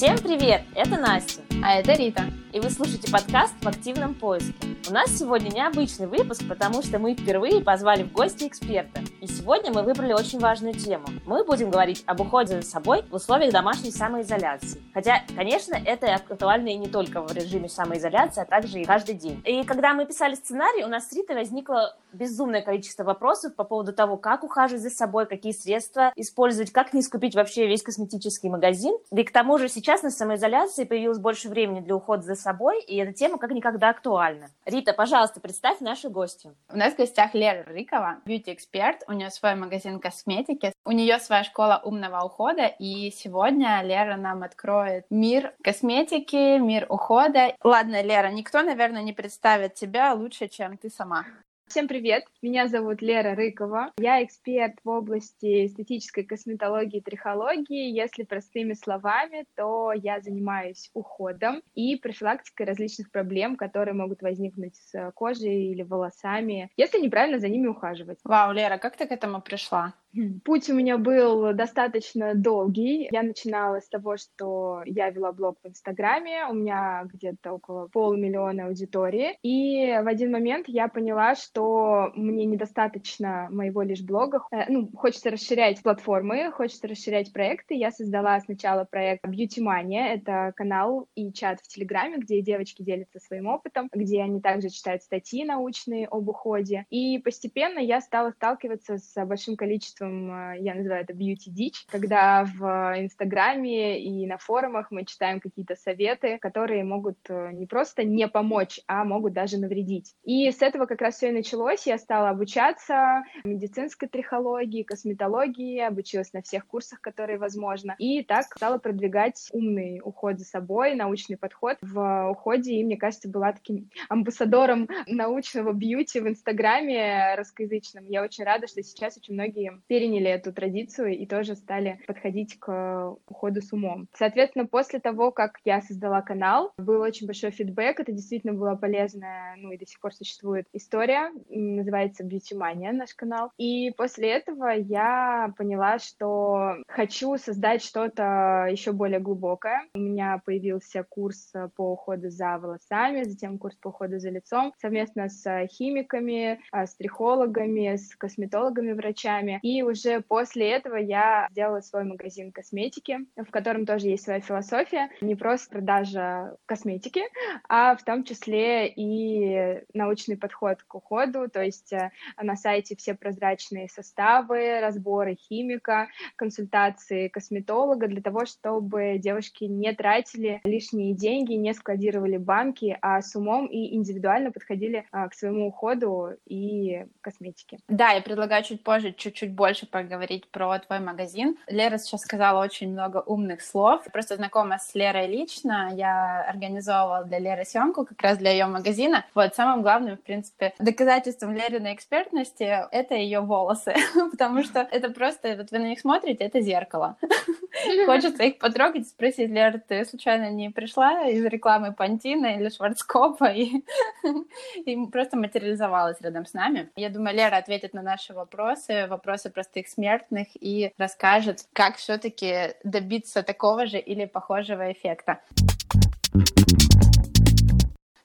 Всем привет! Это Настя. А это Рита. И вы слушаете подкаст «В активном поиске». У нас сегодня необычный выпуск, потому что мы впервые позвали в гости эксперта. И сегодня мы выбрали очень важную тему. Мы будем говорить об уходе за собой в условиях домашней самоизоляции. Хотя, конечно, это актуально и не только в режиме самоизоляции, а также и каждый день. И когда мы писали сценарий, у нас с Ритой возникло безумное количество вопросов по поводу того, как ухаживать за собой, какие средства использовать, как не скупить вообще весь косметический магазин. И к тому же сейчас на самоизоляции появилось больше времени для ухода за собой, и эта тема как никогда актуальна. Рита, пожалуйста, представь нашу гостью. У нас в гостях Лера Рыкова, бьюти-эксперт, у нее свой магазин косметики, у нее своя школа умного ухода, и сегодня Лера нам откроет мир косметики, мир ухода. Ладно, Лера, никто, наверное, не представит тебя лучше, чем ты сама. Всем привет! Меня зовут Лера Рыкова. Я эксперт в области эстетической косметологии и трихологии. Если простыми словами, то я занимаюсь уходом и профилактикой различных проблем, которые могут возникнуть с кожей или волосами, если неправильно за ними ухаживать. Вау, Лера, как ты к этому пришла? Путь у меня был достаточно долгий. Я начинала с того, что я вела блог в Инстаграме, у меня где-то около полумиллиона аудитории, и в один момент я поняла, что мне недостаточно моего лишь блога. Э, ну, хочется расширять платформы, хочется расширять проекты. Я создала сначала проект Beauty Mania, это канал и чат в Телеграме, где девочки делятся своим опытом, где они также читают статьи научные об уходе. И постепенно я стала сталкиваться с большим количеством количеством, э, я называю это beauty дичь, когда в Инстаграме и на форумах мы читаем какие-то советы, которые могут э, не просто не помочь, а могут даже навредить. И с этого как раз все и началось. Я стала обучаться медицинской трихологии, косметологии, обучилась на всех курсах, которые возможно. И так стала продвигать умный уход за собой, научный подход в уходе. И, мне кажется, была таким амбассадором научного бьюти в Инстаграме русскоязычном. Я очень рада, что сейчас очень многие переняли эту традицию и тоже стали подходить к уходу с умом. Соответственно, после того, как я создала канал, был очень большой фидбэк, это действительно была полезная, ну и до сих пор существует история, называется Beauty Mania наш канал. И после этого я поняла, что хочу создать что-то еще более глубокое. У меня появился курс по уходу за волосами, затем курс по уходу за лицом совместно с химиками, с трихологами, с косметологами, врачами. Уже после этого я сделала свой магазин косметики, в котором тоже есть своя философия. Не просто продажа косметики, а в том числе и научный подход к уходу. То есть э, на сайте все прозрачные составы, разборы химика, консультации косметолога для того, чтобы девушки не тратили лишние деньги, не складировали банки, а с умом и индивидуально подходили а, к своему уходу и косметике. Да, я предлагаю чуть позже чуть-чуть больше больше поговорить про твой магазин. Лера сейчас сказала очень много умных слов. Просто знакома с Лерой лично. Я организовывала для Леры съемку как раз для ее магазина. Вот самым главным, в принципе, доказательством Лериной экспертности — это ее волосы. Потому что это просто, вот вы на них смотрите, это зеркало. Хочется их потрогать, спросить, Лера, ты случайно не пришла из рекламы Пантина или Шварцкопа и, и просто материализовалась рядом с нами? Я думаю, Лера ответит на наши вопросы, вопросы простых смертных и расскажет, как все-таки добиться такого же или похожего эффекта.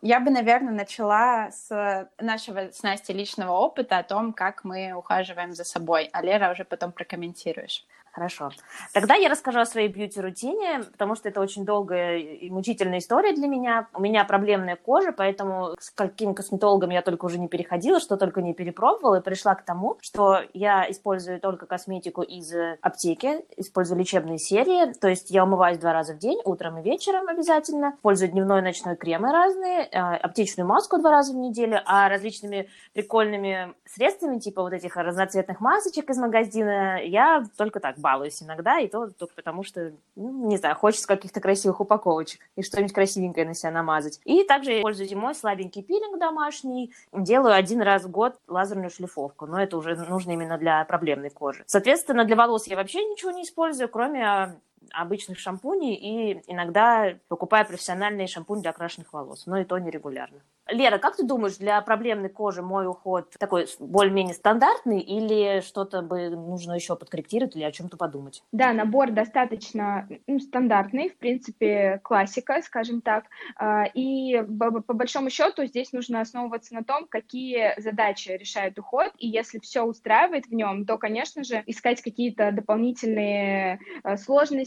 Я бы, наверное, начала с нашего с Настей личного опыта о том, как мы ухаживаем за собой, а Лера уже потом прокомментируешь. Хорошо. Тогда я расскажу о своей бьюти-рутине, потому что это очень долгая и мучительная история для меня. У меня проблемная кожа, поэтому с каким косметологом я только уже не переходила, что только не перепробовала, и пришла к тому, что я использую только косметику из аптеки, использую лечебные серии, то есть я умываюсь два раза в день, утром и вечером обязательно, использую дневной и ночной кремы разные, а, аптечную маску два раза в неделю, а различными прикольными средствами, типа вот этих разноцветных масочек из магазина, я только так балуюсь иногда, и то только потому, что, ну, не знаю, хочется каких-то красивых упаковочек и что-нибудь красивенькое на себя намазать. И также я использую зимой слабенький пилинг домашний, делаю один раз в год лазерную шлифовку, но это уже нужно именно для проблемной кожи. Соответственно, для волос я вообще ничего не использую, кроме обычных шампуней и иногда покупаю профессиональный шампунь для окрашенных волос, но и то нерегулярно. Лера, как ты думаешь, для проблемной кожи мой уход такой более-менее стандартный или что-то бы нужно еще подкорректировать или о чем-то подумать? Да, набор достаточно ну, стандартный, в принципе, классика, скажем так. А, и по большому счету здесь нужно основываться на том, какие задачи решает уход, и если все устраивает в нем, то, конечно же, искать какие-то дополнительные а,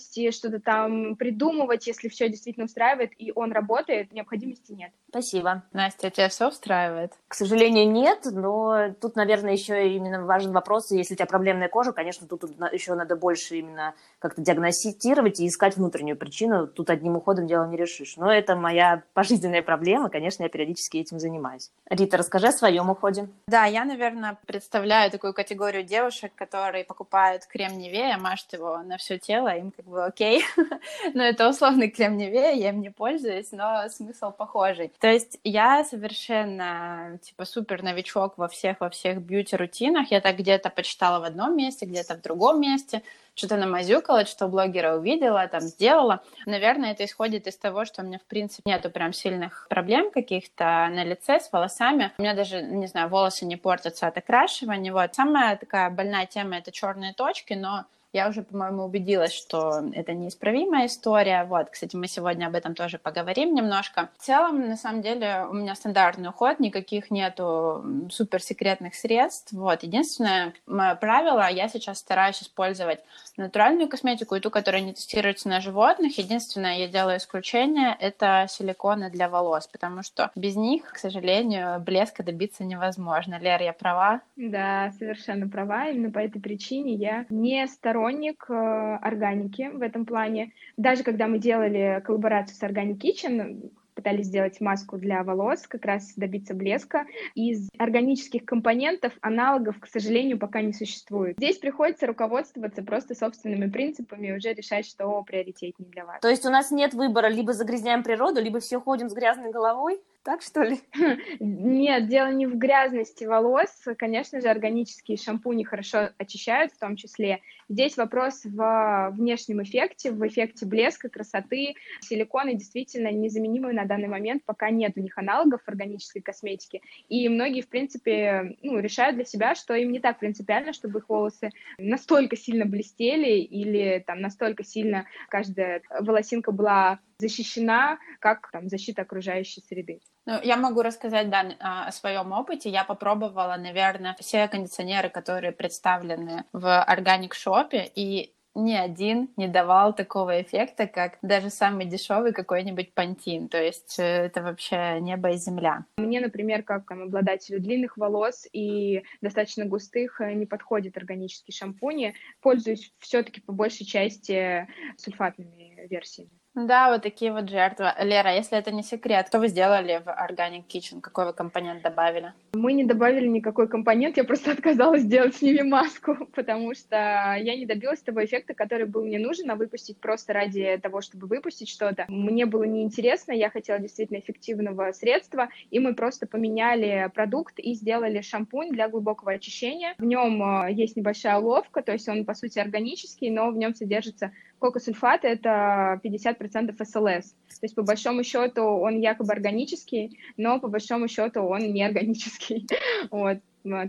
сложности, что-то там придумывать, если все действительно устраивает и он работает, необходимости нет. Спасибо. Настя, тебя все устраивает? К сожалению, нет, но тут, наверное, еще именно важен вопрос, если у тебя проблемная кожа, конечно, тут еще надо больше именно как-то диагностировать и искать внутреннюю причину. Тут одним уходом дело не решишь. Но это моя пожизненная проблема, конечно, я периодически этим занимаюсь. Рита, расскажи о своем уходе. Да, я, наверное, представляю такую категорию девушек, которые покупают крем Невея, мажут его на все тело, им как бы окей. но это условный крем я им не пользуюсь, но смысл похожий. То есть я совершенно, типа, супер новичок во всех, во всех бьюти-рутинах. Я так где-то почитала в одном месте, где-то в другом месте что-то намазюкала, что блогера увидела, там сделала. Наверное, это исходит из того, что у меня, в принципе, нету прям сильных проблем каких-то на лице с волосами. У меня даже, не знаю, волосы не портятся от окрашивания. Вот. Самая такая больная тема — это черные точки, но я уже, по-моему, убедилась, что это неисправимая история. Вот, кстати, мы сегодня об этом тоже поговорим немножко. В целом, на самом деле, у меня стандартный уход, никаких нету суперсекретных средств. Вот, единственное мое правило, я сейчас стараюсь использовать натуральную косметику и ту, которая не тестируется на животных. Единственное, я делаю исключение, это силиконы для волос, потому что без них, к сожалению, блеска добиться невозможно. Лер, я права? Да, совершенно права. Именно по этой причине я не сторонник сторонник э, органики в этом плане. Даже когда мы делали коллаборацию с Organic Kitchen, пытались сделать маску для волос, как раз добиться блеска. Из органических компонентов аналогов, к сожалению, пока не существует. Здесь приходится руководствоваться просто собственными принципами и уже решать, что приоритетнее для вас. То есть у нас нет выбора, либо загрязняем природу, либо все ходим с грязной головой? Так что ли? Нет, дело не в грязности волос. Конечно же, органические шампуни хорошо очищают в том числе. Здесь вопрос в внешнем эффекте, в эффекте блеска, красоты. Силиконы действительно незаменимые на данный момент, пока нет у них аналогов органической косметики. И многие, в принципе, ну, решают для себя, что им не так принципиально, чтобы их волосы настолько сильно блестели или там настолько сильно каждая волосинка была защищена, как там защита окружающей среды. Ну, я могу рассказать, да, о своем опыте. Я попробовала, наверное, все кондиционеры, которые представлены в Shop, и ни один не давал такого эффекта, как даже самый дешевый какой-нибудь пантин. То есть э, это вообще небо и земля. Мне, например, как там, обладателю длинных волос и достаточно густых, э, не подходит органический шампунь. Пользуюсь все-таки по большей части сульфатными версиями. Да, вот такие вот жертвы. Лера, если это не секрет, что вы сделали в Organic Kitchen? Какой вы компонент добавили? Мы не добавили никакой компонент, я просто отказалась сделать с ними маску, потому что я не добилась того эффекта, который был мне нужен, а выпустить просто ради того, чтобы выпустить что-то. Мне было неинтересно, я хотела действительно эффективного средства, и мы просто поменяли продукт и сделали шампунь для глубокого очищения. В нем э, есть небольшая уловка, то есть он, по сути, органический, но в нем содержится Кокосульфат — это 50% СЛС. То есть, по большому счету, он якобы органический, но по большому счету он не органический. Вот.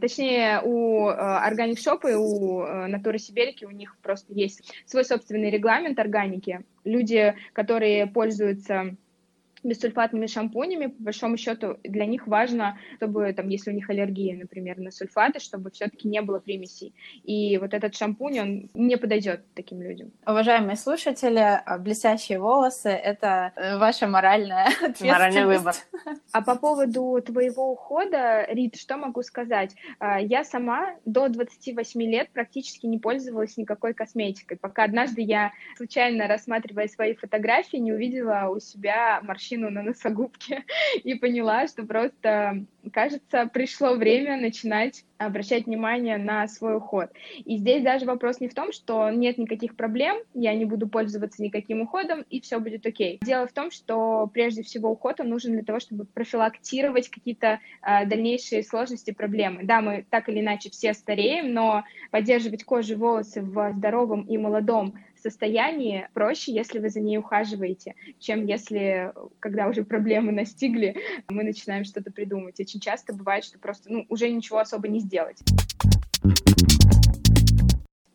Точнее, у Organic э, Shop и у Натуры э, Сибирики у них просто есть свой собственный регламент органики. Люди, которые пользуются бессульфатными шампунями, по большому счету, для них важно, чтобы, там, если у них аллергия, например, на сульфаты, чтобы все-таки не было примесей. И вот этот шампунь, он не подойдет таким людям. Уважаемые слушатели, а, блестящие волосы — это э, ваша моральная ответственность. Моральный выбор. А по поводу твоего ухода, Рит, что могу сказать? А, я сама до 28 лет практически не пользовалась никакой косметикой, пока однажды я, случайно рассматривая свои фотографии, не увидела у себя морщины морщину на носогубке и поняла, что просто, кажется, пришло время начинать обращать внимание на свой уход. И здесь даже вопрос не в том, что нет никаких проблем, я не буду пользоваться никаким уходом, и все будет окей. Дело в том, что прежде всего уход он нужен для того, чтобы профилактировать какие-то э, дальнейшие сложности, проблемы. Да, мы так или иначе все стареем, но поддерживать кожу и волосы в здоровом и молодом состоянии проще, если вы за ней ухаживаете, чем если, когда уже проблемы настигли, мы начинаем что-то придумать. Очень часто бывает, что просто ну, уже ничего особо не сделать.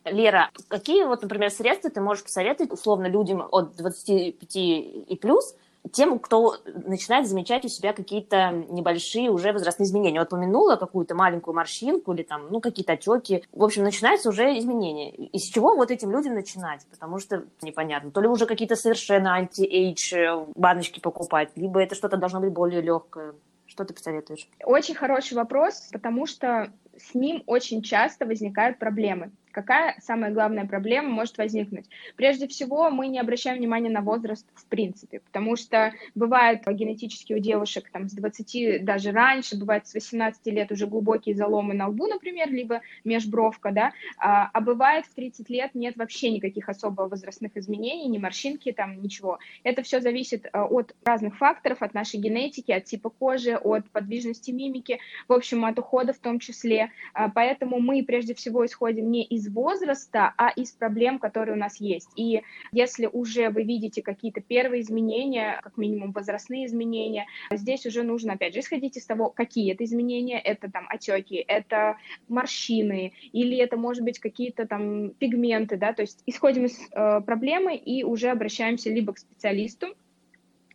Лера, какие вот, например, средства ты можешь посоветовать условно людям от 25 и плюс, тем, кто начинает замечать у себя какие-то небольшие уже возрастные изменения. Вот упомянула какую-то маленькую морщинку или там, ну, какие-то отеки. В общем, начинаются уже изменения. Из чего вот этим людям начинать? Потому что непонятно. То ли уже какие-то совершенно anti-age э, баночки покупать, либо это что-то должно быть более легкое. Что ты посоветуешь? Очень хороший вопрос, потому что с ним очень часто возникают проблемы. Какая самая главная проблема может возникнуть? Прежде всего, мы не обращаем внимания на возраст в принципе, потому что бывает генетически у девушек там, с 20, даже раньше, бывает с 18 лет уже глубокие заломы на лбу, например, либо межбровка, да, а, а бывает в 30 лет нет вообще никаких особо возрастных изменений, ни морщинки, там ничего. Это все зависит а, от разных факторов, от нашей генетики, от типа кожи, от подвижности мимики, в общем, от ухода в том числе. А, поэтому мы прежде всего исходим не из из возраста, а из проблем, которые у нас есть. И если уже вы видите какие-то первые изменения, как минимум возрастные изменения, здесь уже нужно, опять же, исходить из того, какие это изменения. Это там отеки, это морщины, или это, может быть, какие-то там пигменты, да, то есть исходим из э, проблемы и уже обращаемся либо к специалисту,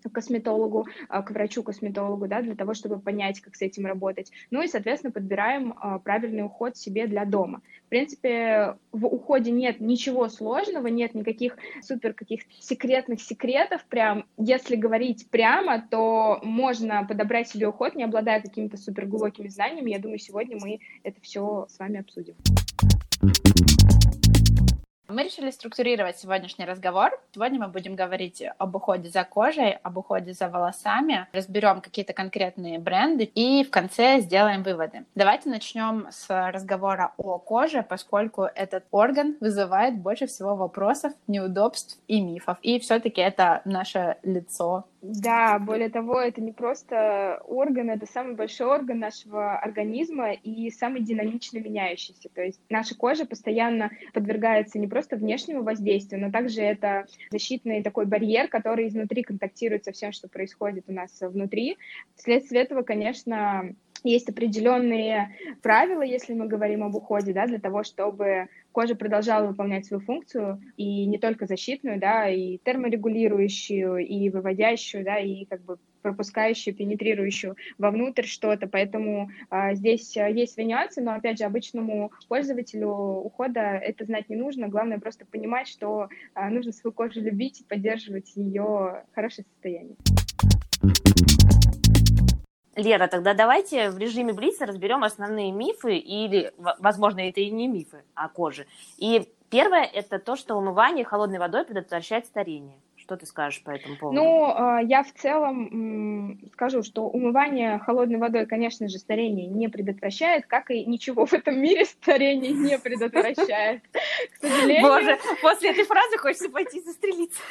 к косметологу, а, к врачу-косметологу, да, для того, чтобы понять, как с этим работать. Ну и, соответственно, подбираем а, правильный уход себе для дома. В принципе, в уходе нет ничего сложного, нет никаких супер каких секретных секретов. Прям, если говорить прямо, то можно подобрать себе уход, не обладая какими-то супер глубокими знаниями. Я думаю, сегодня мы это все с вами обсудим. Мы решили структурировать сегодняшний разговор. Сегодня мы будем говорить об уходе за кожей, об уходе за волосами, разберем какие-то конкретные бренды и в конце сделаем выводы. Давайте начнем с разговора о коже, поскольку этот орган вызывает больше всего вопросов, неудобств и мифов. И все-таки это наше лицо, да, более того, это не просто орган, это самый большой орган нашего организма и самый динамично меняющийся. То есть наша кожа постоянно подвергается не просто внешнему воздействию, но также это защитный такой барьер, который изнутри контактирует со всем, что происходит у нас внутри. Вследствие этого, конечно, есть определенные правила, если мы говорим об уходе, да, для того, чтобы кожа продолжала выполнять свою функцию, и не только защитную, да, и терморегулирующую, и выводящую, да, и как бы пропускающую, пенетрирующую вовнутрь что-то, поэтому а, здесь а, есть свои нюансы, но, опять же, обычному пользователю ухода это знать не нужно, главное просто понимать, что а, нужно свою кожу любить и поддерживать ее хорошее состояние. Лера, тогда давайте в режиме Блица разберем основные мифы, или, возможно, это и не мифы о коже. И первое – это то, что умывание холодной водой предотвращает старение. Что ты скажешь по этому поводу? Ну, а, я в целом скажу, что умывание холодной водой, конечно же, старение не предотвращает, как и ничего в этом мире старение не предотвращает. К сожалению. Боже, после этой фразы хочется пойти застрелиться.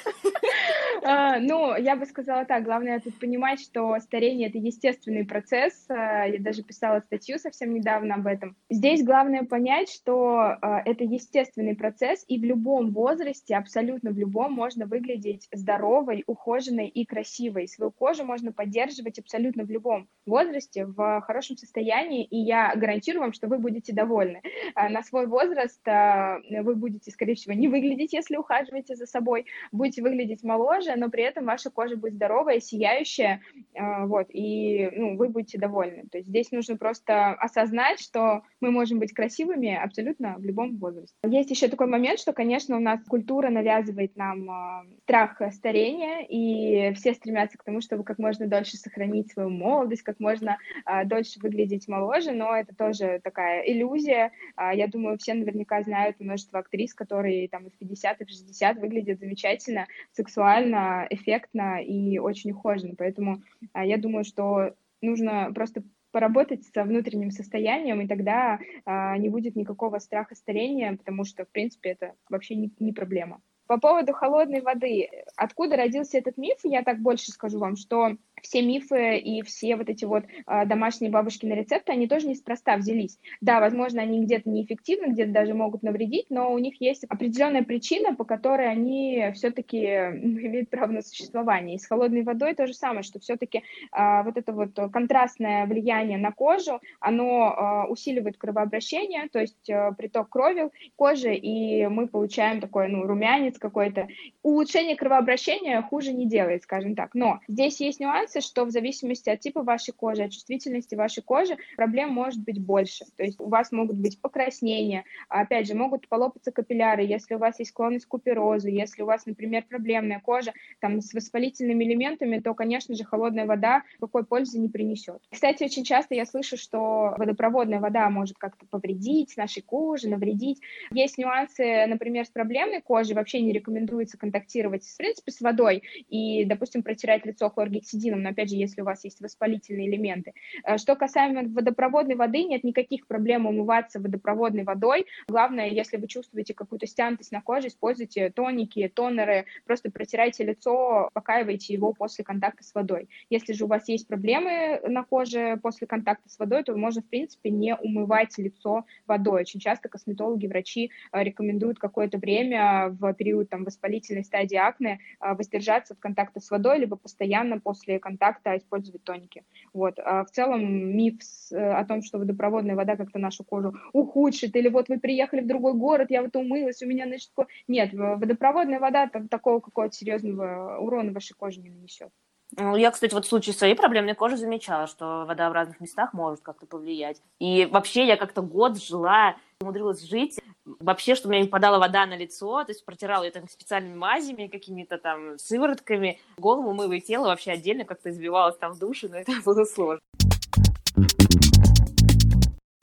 А, ну, я бы сказала так, главное тут понимать, что старение — это естественный процесс. А, я даже писала статью совсем недавно об этом. Здесь главное понять, что это естественный процесс, и в любом возрасте, абсолютно в любом, можно выглядеть здоровой, ухоженной и красивой. Свою кожу можно поддерживать абсолютно в любом возрасте, в хорошем состоянии, и я гарантирую вам, что вы будете довольны. А, на свой возраст а, вы будете, скорее всего, не выглядеть, если ухаживаете за собой, будете выглядеть моложе, но при этом ваша кожа будет здоровая, сияющая, а, вот, и ну, вы будете довольны. То есть здесь нужно просто осознать, что мы можем быть красивыми абсолютно в любом возрасте. Есть еще такой момент, что, конечно, у нас культура навязывает нам страх старения, и все стремятся к тому, чтобы как можно дольше сохранить свою молодость, как можно а, дольше выглядеть моложе, но это тоже такая иллюзия. А, я думаю, все наверняка знают множество актрис, которые там и в 50, и в 60 выглядят замечательно, сексуально, эффектно и очень ухоженно. Поэтому а, я думаю, что нужно просто поработать со внутренним состоянием, и тогда а, не будет никакого страха старения, потому что, в принципе, это вообще не, не проблема. По поводу холодной воды. Откуда родился этот миф, я так больше скажу вам, что все мифы и все вот эти вот э, домашние бабушкины рецепты, они тоже неспроста взялись. Да, возможно, они где-то неэффективны, где-то даже могут навредить, но у них есть определенная причина, по которой они все-таки имеют право на существование. И с холодной водой то же самое, что все-таки а, вот это вот контрастное влияние на кожу, оно э, усиливает кровообращение, то есть э, приток крови кожи, и мы получаем такой, ну, румянец какой-то. Улучшение кровообращения хуже не делает, скажем так. Но здесь есть нюанс, нюансы, что в зависимости от типа вашей кожи, от чувствительности вашей кожи, проблем может быть больше. То есть у вас могут быть покраснения, опять же, могут полопаться капилляры, если у вас есть склонность к куперозу, если у вас, например, проблемная кожа там, с воспалительными элементами, то, конечно же, холодная вода какой пользы не принесет. Кстати, очень часто я слышу, что водопроводная вода может как-то повредить нашей коже, навредить. Есть нюансы, например, с проблемной кожей, вообще не рекомендуется контактировать, в принципе, с водой и, допустим, протирать лицо хлоргексидином но опять же, если у вас есть воспалительные элементы. Э, что касаемо водопроводной воды, нет никаких проблем умываться водопроводной водой. Главное, если вы чувствуете какую-то стянутость на коже, используйте тоники, тонеры, просто протирайте лицо, покаивайте его после контакта с водой. Если же у вас есть проблемы на коже после контакта с водой, то можно, в принципе, не умывать лицо водой. Очень часто косметологи, врачи э, рекомендуют какое-то время в период там, воспалительной стадии акне э, воздержаться от контакта с водой, либо постоянно после контакта использовать тоники. Вот. А в целом миф э, о том, что водопроводная вода как-то нашу кожу ухудшит, или вот вы приехали в другой город, я вот умылась, у меня, значит. Нет, водопроводная вода там, такого какого-то серьезного урона вашей коже не нанесет. Ну, я, кстати, вот в случае своей проблемной кожи замечала, что вода в разных местах может как-то повлиять. И вообще я как-то год жила, умудрилась жить. Вообще, что у меня не попадала вода на лицо, то есть протирала ее там специальными мазями, какими-то там сыворотками. Голову мыла и тело вообще отдельно как-то избивалась там в душе, но это было сложно.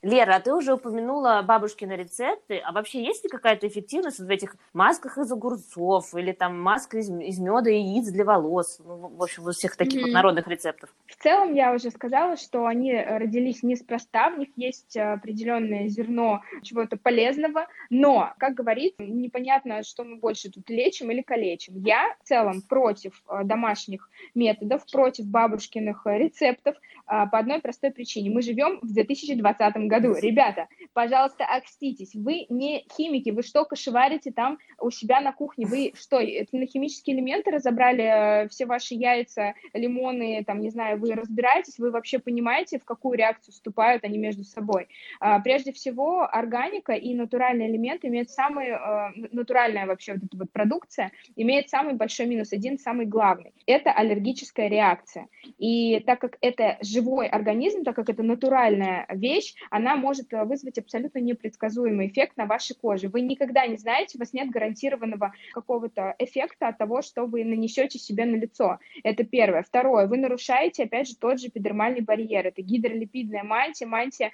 Лера, а ты уже упомянула бабушкины рецепты, а вообще есть ли какая-то эффективность в этих масках из огурцов или там маска из, из меда и яиц для волос, ну, в общем, во всех таких mm-hmm. вот народных рецептов? В целом я уже сказала, что они родились неспроста, в них есть определенное зерно чего-то полезного, но, как говорит, непонятно, что мы больше тут лечим или калечим. Я в целом против э, домашних методов, против бабушкиных рецептов э, по одной простой причине. Мы живем в 2020 году году. Ребята, пожалуйста, окститесь. Вы не химики, вы что кошеварите там у себя на кухне? Вы что, на химические элементы разобрали э, все ваши яйца, лимоны, там, не знаю, вы разбираетесь, вы вообще понимаете, в какую реакцию вступают они между собой? А, прежде всего, органика и натуральные элементы имеют самый, э, натуральная вообще вот эта вот продукция, имеет самый большой минус, один самый главный. Это аллергическая реакция. И так как это живой организм, так как это натуральная вещь, она может э, вызвать абсолютно непредсказуемый эффект на вашей коже. Вы никогда не знаете, у вас нет гарантированного какого-то эффекта от того, что вы нанесете себе на лицо. Это первое. Второе, вы нарушаете, опять же, тот же эпидермальный барьер. Это гидролипидная мантия, мантия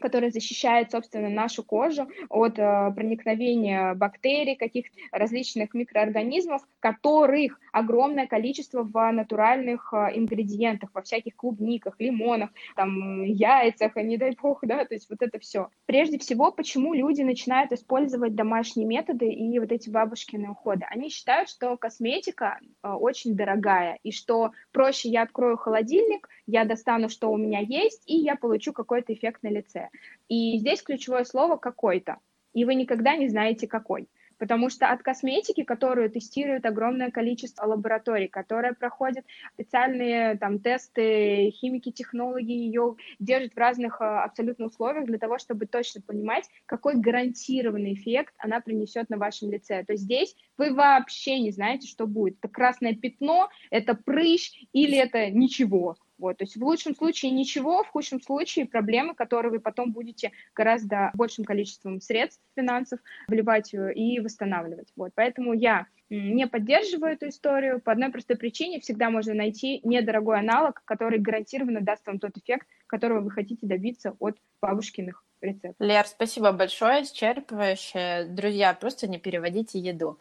которая защищает, собственно, нашу кожу от э, проникновения бактерий, каких-то различных микроорганизмов, которых огромное количество в натуральных э, ингредиентах, во всяких клубниках, лимонах, там, яйцах, а не дай бог, да, то есть вот это все. Прежде всего, почему люди начинают использовать домашние методы и вот эти бабушкины уходы? Они считают, что косметика э, очень дорогая, и что проще я открою холодильник, я достану, что у меня есть, и я получу какой-то эффект на лице. И здесь ключевое слово «какой-то», и вы никогда не знаете, какой. Потому что от косметики, которую тестирует огромное количество лабораторий, которая проходит специальные там тесты, химики, технологи ее держат в разных а, абсолютно условиях для того, чтобы точно понимать, какой гарантированный эффект она принесет на вашем лице. То есть здесь вы вообще не знаете, что будет. Это красное пятно, это прыщ или это ничего. Вот, то есть в лучшем случае ничего, в худшем случае проблемы, которые вы потом будете гораздо большим количеством средств, финансов вливать э, и восстанавливать. Вот, поэтому я не поддерживаю эту историю по одной простой причине. Всегда можно найти недорогой аналог, который гарантированно даст вам тот эффект, которого вы хотите добиться от бабушкиных рецептов. Лер, спасибо большое, исчерпывающе. Друзья, просто не переводите еду.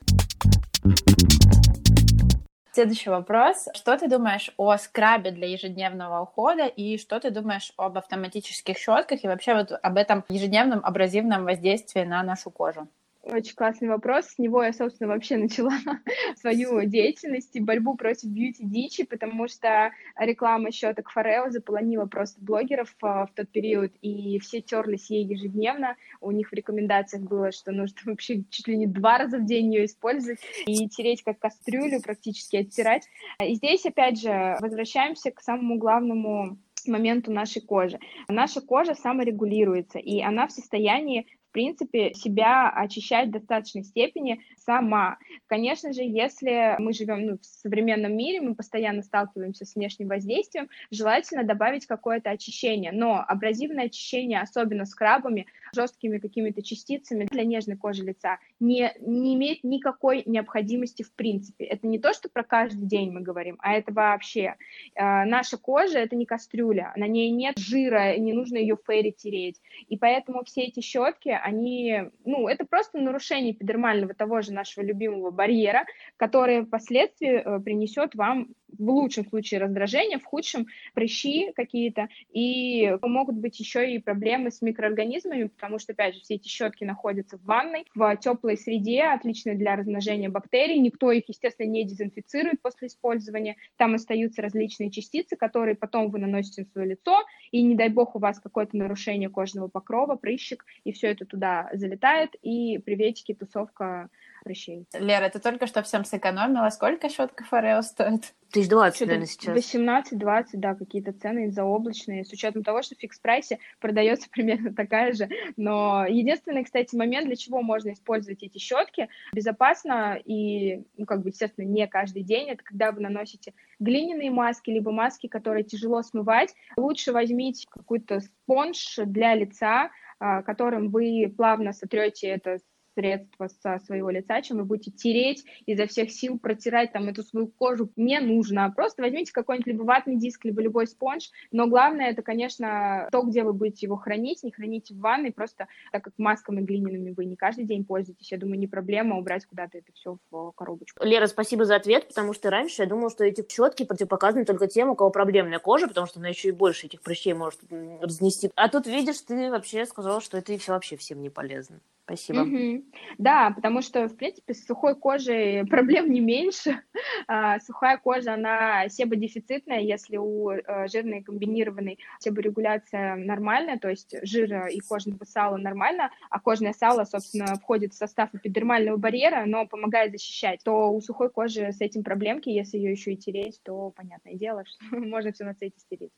Следующий вопрос. Что ты думаешь о скрабе для ежедневного ухода и что ты думаешь об автоматических щетках и вообще вот об этом ежедневном абразивном воздействии на нашу кожу? Очень классный вопрос. С него я, собственно, вообще начала свою деятельность и борьбу против бьюти-дичи, потому что реклама щеток Форео заполонила просто блогеров а, в тот период, и все терлись ей ежедневно. У них в рекомендациях было, что нужно вообще чуть ли не два раза в день ее использовать и тереть как кастрюлю, практически оттирать. И здесь, опять же, возвращаемся к самому главному моменту нашей кожи. Наша кожа саморегулируется, и она в состоянии в принципе, себя очищать в достаточной степени сама. Конечно же, если мы живем ну, в современном мире, мы постоянно сталкиваемся с внешним воздействием, желательно добавить какое-то очищение. Но абразивное очищение, особенно скрабами, жесткими какими-то частицами для нежной кожи лица, не, не имеет никакой необходимости в принципе. Это не то, что про каждый день мы говорим, а это вообще. Э, наша кожа — это не кастрюля, на ней нет жира, не нужно ее фейри тереть. И поэтому все эти щетки, они, ну, это просто нарушение эпидермального того же нашего любимого барьера, который впоследствии э, принесет вам в лучшем случае раздражение, в худшем прыщи какие-то, и могут быть еще и проблемы с микроорганизмами, потому что, опять же, все эти щетки находятся в ванной, в теплой среде, отличной для размножения бактерий, никто их, естественно, не дезинфицирует после использования, там остаются различные частицы, которые потом вы наносите на свое лицо, и не дай бог у вас какое-то нарушение кожного покрова, прыщик, и все это туда залетает, и приветики, тусовка прыщей. Лера, ты только что всем сэкономила. Сколько щетка Форео стоит? Тысяч двадцать, наверное, сейчас. 18-20, да, какие-то цены заоблачные, с учетом того, что в фикс-прайсе продается примерно такая же. Но единственный, кстати, момент, для чего можно использовать эти щетки безопасно и, ну, как бы, естественно, не каждый день, это когда вы наносите глиняные маски, либо маски, которые тяжело смывать. Лучше возьмите какой-то спонж для лица, а, которым вы плавно сотрете это средства со своего лица, чем вы будете тереть изо всех сил, протирать там эту свою кожу. Не нужно. Просто возьмите какой-нибудь либо ватный диск, либо любой спонж. Но главное, это, конечно, то, где вы будете его хранить. Не храните в ванной, просто так как масками глиняными вы не каждый день пользуетесь. Я думаю, не проблема убрать куда-то это все в коробочку. Лера, спасибо за ответ, потому что раньше я думала, что эти щетки противопоказаны только тем, у кого проблемная кожа, потому что она еще и больше этих прыщей может разнести. А тут, видишь, ты вообще сказала, что это все вообще всем не полезно. Спасибо. Угу. Да, потому что, в принципе, с сухой кожей проблем не меньше. А, сухая кожа, она себодефицитная, если у а, жирной комбинированной себорегуляция нормальная, то есть жира и кожного сала нормально, а кожное сало, собственно, входит в состав эпидермального барьера, но помогает защищать, то у сухой кожи с этим проблемки, если ее еще и тереть, то, понятное дело, что можно все на свете стереть.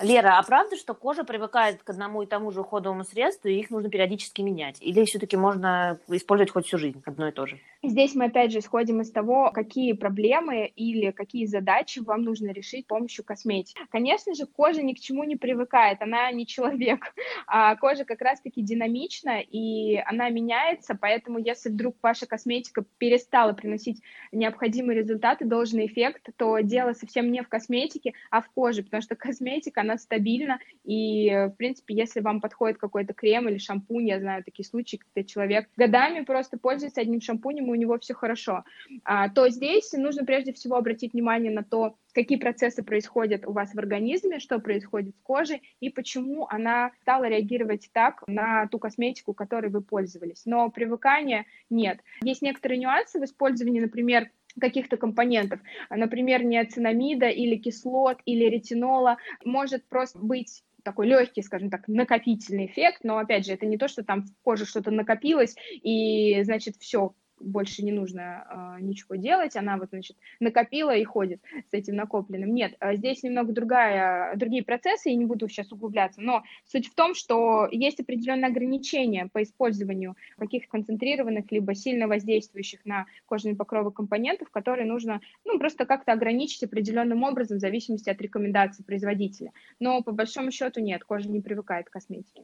Лера, а правда, что кожа привыкает к одному и тому же уходовому средству, и их нужно периодически менять? Или все-таки можно использовать хоть всю жизнь одно и то же? Здесь мы опять же исходим из того, какие проблемы или какие задачи вам нужно решить с помощью косметики. Конечно же, кожа ни к чему не привыкает, она не человек, а кожа как раз-таки динамична, и она меняется, поэтому если вдруг ваша косметика перестала приносить необходимые результаты, должный эффект, то дело совсем не в косметике, а в коже, потому что косметика, она стабильна, и, в принципе, если вам подходит какой-то крем или шампунь, я знаю такие случаи, когда человек годами просто пользуется одним шампунем, у него все хорошо, а, то здесь нужно прежде всего обратить внимание на то, какие процессы происходят у вас в организме, что происходит с кожей и почему она стала реагировать так на ту косметику, которой вы пользовались. Но привыкания нет. Есть некоторые нюансы в использовании, например, каких-то компонентов, например, неоцинамида или кислот или ретинола, может просто быть такой легкий, скажем так, накопительный эффект, но опять же, это не то, что там в коже что-то накопилось, и, значит, все, больше не нужно э, ничего делать, она вот, значит, накопила и ходит с этим накопленным. Нет, а здесь немного другая, другие процессы, я не буду сейчас углубляться, но суть в том, что есть определенные ограничения по использованию каких-то концентрированных либо сильно воздействующих на кожные покровы компонентов, которые нужно, ну, просто как-то ограничить определенным образом в зависимости от рекомендаций производителя. Но по большому счету нет, кожа не привыкает к косметике.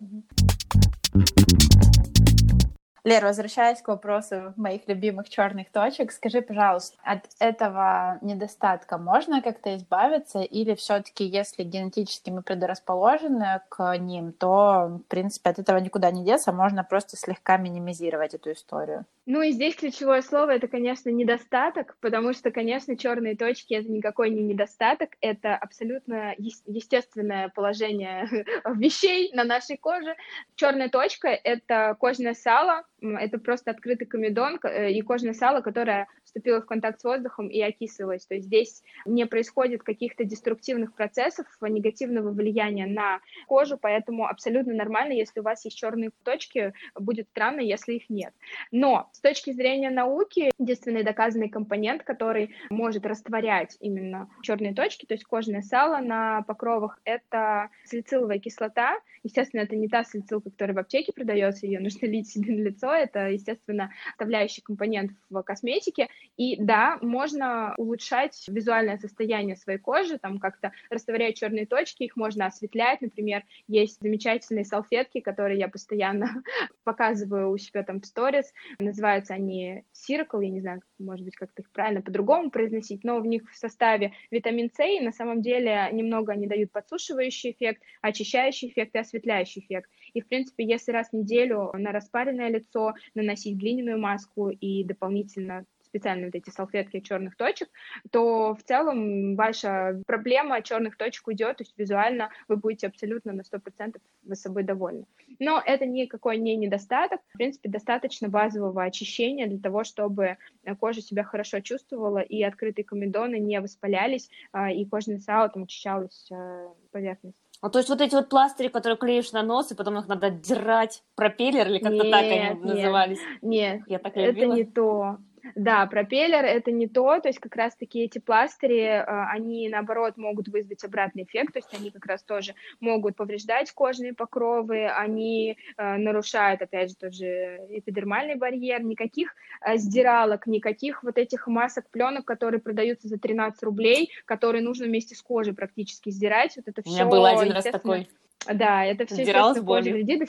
Лера, возвращаясь к вопросу моих любимых черных точек, скажи, пожалуйста, от этого недостатка можно как-то избавиться или все-таки, если генетически мы предрасположены к ним, то, в принципе, от этого никуда не деться, можно просто слегка минимизировать эту историю? Ну и здесь ключевое слово это, конечно, недостаток, потому что, конечно, черные точки это никакой не недостаток, это абсолютно естественное положение вещей на нашей коже. Черная точка это кожное сало, это просто открытый комедон э, и кожное сало, которое вступило в контакт с воздухом и окислилось. То есть здесь не происходит каких-то деструктивных процессов, негативного влияния на кожу, поэтому абсолютно нормально, если у вас есть черные точки, будет странно, если их нет. Но с точки зрения науки, единственный доказанный компонент, который может растворять именно черные точки, то есть кожное сало на покровах, это салициловая кислота. Естественно, это не та салицилка, которая в аптеке продается, ее нужно лить себе на лицо, это, естественно, составляющий компонент в косметике. И да, можно улучшать визуальное состояние своей кожи, там как-то растворять черные точки, их можно осветлять, например, есть замечательные салфетки, которые я постоянно показываю у себя там в сторис, называются они Circle, я не знаю, может быть, как-то их правильно по-другому произносить, но в них в составе витамин С, и на самом деле немного они дают подсушивающий эффект, очищающий эффект и осветляющий эффект. И, в принципе, если раз в неделю на распаренное лицо наносить глиняную маску и дополнительно специальные вот эти салфетки черных точек, то в целом ваша проблема черных точек уйдет, то есть визуально вы будете абсолютно на 100% вы собой довольны. Но это никакой не недостаток. В принципе, достаточно базового очищения для того, чтобы кожа себя хорошо чувствовала, и открытые комедоны не воспалялись, а, и кожное сало там очищалась а, поверхность. А то есть вот эти вот пластыри, которые клеишь на нос, и потом их надо дирать, пропеллер или как-то так они нет, назывались? Нет, Я так это не то. Да, пропеллер — это не то, то есть как раз-таки эти пластыри, а, они, наоборот, могут вызвать обратный эффект, то есть они как раз тоже могут повреждать кожные покровы, они а, нарушают, опять же, тоже эпидермальный барьер, никаких а, сдиралок, никаких вот этих масок, пленок, которые продаются за 13 рублей, которые нужно вместе с кожей практически сдирать, вот это все. У меня был один раз такой. Да, это все болью. людей.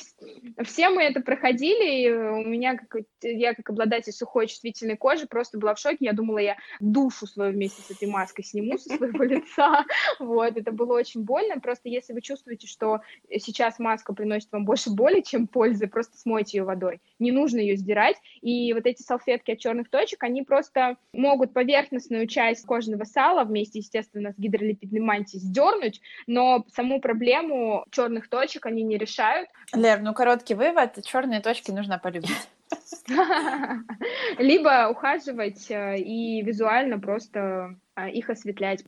Все мы это проходили, и у меня, как, я как обладатель сухой чувствительной кожи, просто была в шоке. Я думала, я душу свою вместе с этой маской сниму со своего лица. Вот, это было очень больно. Просто если вы чувствуете, что сейчас маска приносит вам больше боли, чем пользы, просто смойте ее водой. Не нужно ее сдирать. И вот эти салфетки от черных точек, они просто могут поверхностную часть кожного сала вместе, естественно, с гидролипидной мантией сдернуть, но саму проблему черных точек они не решают. Лер, ну короткий вывод, черные точки нужно полюбить. Либо ухаживать э, и визуально просто э, их осветлять.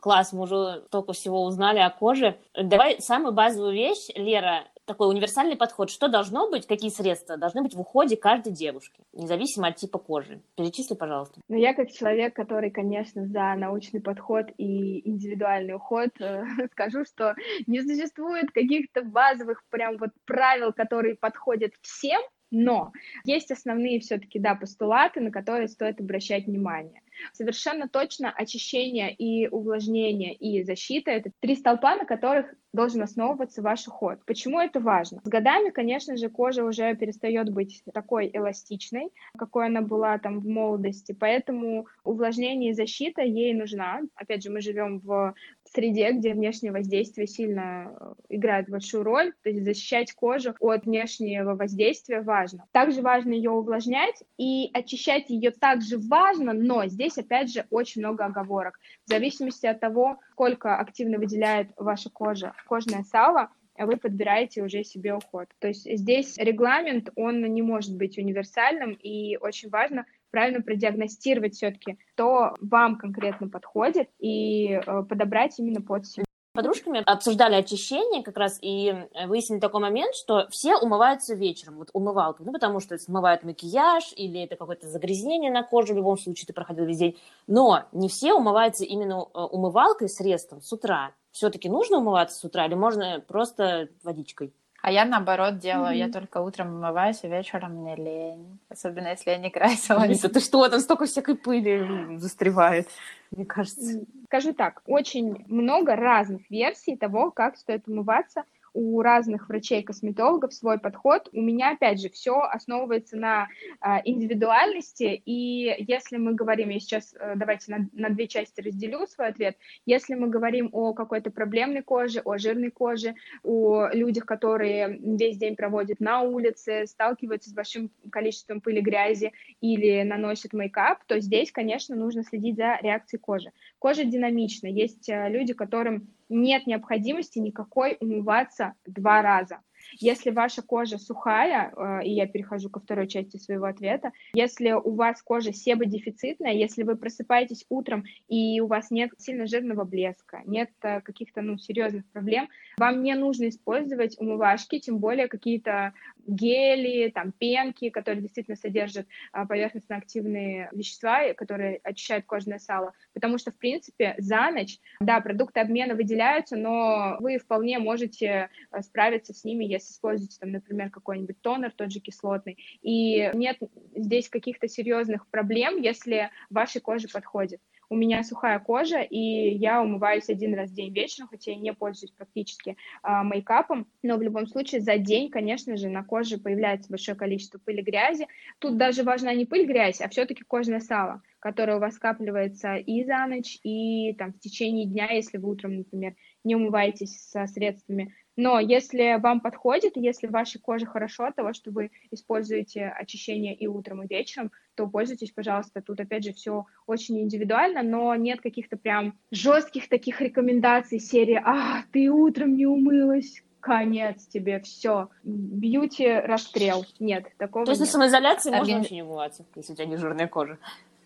Класс, мы уже только всего узнали о коже. Давай самую базовую вещь, Лера, такой универсальный подход. Что должно быть, какие средства должны быть в уходе каждой девушки, независимо от типа кожи? Перечисли, пожалуйста. Ну, я как человек, который, конечно, за научный подход и индивидуальный уход, э, скажу, что не существует каких-то базовых прям вот правил, которые подходят всем, но есть основные все-таки, да, постулаты, на которые стоит обращать внимание. Совершенно точно очищение и увлажнение и защита — это три столпа, на которых должен основываться ваш уход. Почему это важно? С годами, конечно же, кожа уже перестает быть такой эластичной, какой она была там в молодости, поэтому увлажнение и защита ей нужна. Опять же, мы живем в среде, где внешнее воздействие сильно э, играет большую роль, то есть защищать кожу от внешнего воздействия важно. Также важно ее увлажнять и очищать ее также важно, но здесь опять же очень много оговорок. В зависимости от того, сколько активно выделяет ваша кожа кожное сало, вы подбираете уже себе уход. То есть здесь регламент, он не может быть универсальным, и очень важно правильно продиагностировать все-таки, что вам конкретно подходит, и э, подобрать именно под себя подружками обсуждали очищение как раз и э, выяснили такой момент, что все умываются вечером, вот умывалкой, ну, потому что смывают макияж или это какое-то загрязнение на коже, в любом случае ты проходил весь день, но не все умываются именно э, умывалкой средством с утра. Все-таки нужно умываться с утра или можно просто водичкой? А я наоборот делаю, mm-hmm. я только утром умываюсь, а вечером мне лень. Особенно если я не красилась. Это ты что, там столько всякой пыли застревает, мне кажется. Скажу так, очень много разных версий того, как стоит умываться у разных врачей-косметологов свой подход. У меня, опять же, все основывается на а, индивидуальности, и если мы говорим, я сейчас э, давайте на, на две части разделю свой ответ, если мы говорим о какой-то проблемной коже, о жирной коже, о людях, которые весь день проводят на улице, сталкиваются с большим количеством пыли, грязи или наносят мейкап, то здесь, конечно, нужно следить за реакцией кожи. Кожа динамична, есть э, люди, которым нет необходимости никакой умываться два раза. Если ваша кожа сухая, э, и я перехожу ко второй части своего ответа, если у вас кожа себодефицитная, если вы просыпаетесь утром и у вас нет сильно жирного блеска, нет э, каких-то ну, серьезных проблем, вам не нужно использовать умывашки, тем более какие-то гели, там, пенки, которые действительно содержат а, поверхностно-активные вещества, которые очищают кожное сало, потому что, в принципе, за ночь, да, продукты обмена выделяются, но вы вполне можете а, справиться с ними, если используете, там, например, какой-нибудь тонер, тот же кислотный, и нет здесь каких-то серьезных проблем, если вашей коже подходит у меня сухая кожа, и я умываюсь один раз в день вечером, хотя я не пользуюсь практически а, мейкапом, но в любом случае за день, конечно же, на коже появляется большое количество пыли грязи. Тут даже важна не пыль грязь, а все-таки кожное сало, которое у вас скапливается и за ночь, и там в течение дня, если вы утром, например, не умываетесь со средствами но если вам подходит, если вашей коже хорошо от того, что вы используете очищение и утром, и вечером, то пользуйтесь, пожалуйста. Тут, опять же, все очень индивидуально, но нет каких-то прям жестких таких рекомендаций серии «А, ты утром не умылась, конец тебе, все, бьюти расстрел. Нет, такого То есть нет. на самоизоляции можно вообще не умываться, если у тебя не жирная кожа?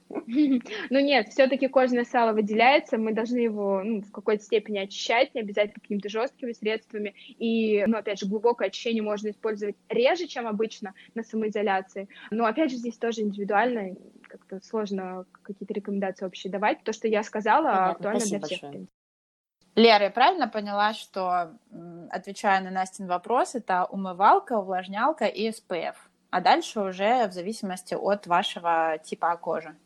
Ну нет, все-таки кожное сало выделяется, мы должны его ну, в какой-то степени очищать, не обязательно какими-то жесткими средствами. И, ну, опять же, глубокое очищение можно использовать реже, чем обычно на самоизоляции. Но, опять же, здесь тоже индивидуально, как-то сложно какие-то рекомендации общие давать. То, что я сказала, Понятно, актуально для всех. Большое. Лера, я правильно поняла, что, отвечая на Настин вопрос, это умывалка, увлажнялка и SPF, а дальше уже в зависимости от вашего типа кожи?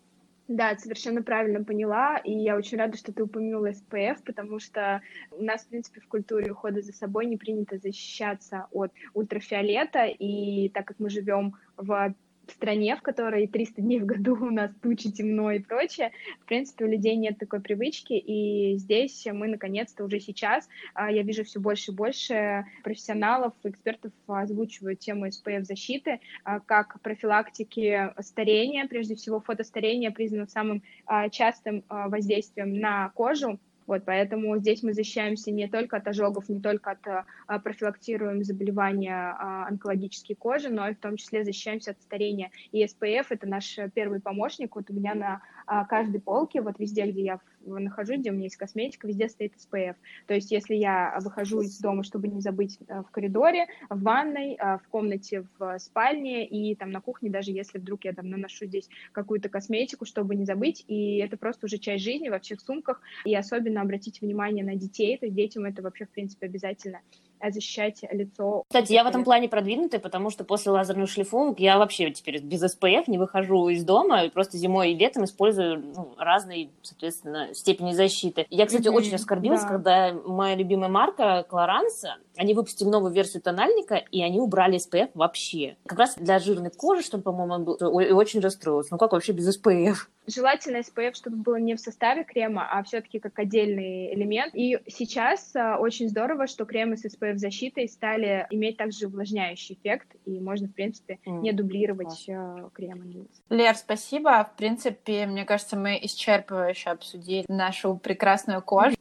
Да, совершенно правильно поняла, и я очень рада, что ты упомянула SPF, потому что у нас, в принципе, в культуре ухода за собой не принято защищаться от ультрафиолета, и так как мы живем в в стране, в которой 300 дней в году у нас тучи, темно и прочее, в принципе, у людей нет такой привычки, и здесь мы, наконец-то, уже сейчас, а, я вижу все больше и больше профессионалов, экспертов озвучивают тему SPF-защиты, а, как профилактики старения, прежде всего фотостарения признано самым а, частым воздействием на кожу, вот, поэтому здесь мы защищаемся не только от ожогов, не только от а, профилактируем заболевания а, онкологической кожи, но и в том числе защищаемся от старения. И SPF — это наш первый помощник. Вот у меня на каждой полке, вот везде, где я нахожусь, где у меня есть косметика, везде стоит SPF. То есть если я выхожу из дома, чтобы не забыть в коридоре, в ванной, в комнате, в спальне и там на кухне, даже если вдруг я там наношу здесь какую-то косметику, чтобы не забыть, и это просто уже часть жизни во всех сумках, и особенно обратите внимание на детей, то есть детям это вообще, в принципе, обязательно защищать лицо. Кстати, я в этом плане продвинутая, потому что после лазерных шлифовок я вообще теперь без SPF не выхожу из дома, и просто зимой и летом использую ну, разные, соответственно, степени защиты. Я, кстати, mm-hmm, очень оскорбилась, да. когда моя любимая марка Clarins, они выпустили новую версию тональника, и они убрали SPF вообще. Как раз для жирной кожи, что, по-моему, был, и очень расстроилась. Ну как вообще без SPF? Желательно SPF, чтобы было не в составе крема, а все-таки как отдельный элемент. И сейчас а, очень здорово, что кремы с SPF-защитой стали иметь также увлажняющий эффект, и можно, в принципе, mm. не дублировать а. кремы. Лер, спасибо. В принципе, мне кажется, мы исчерпывающе обсудили нашу прекрасную кожу.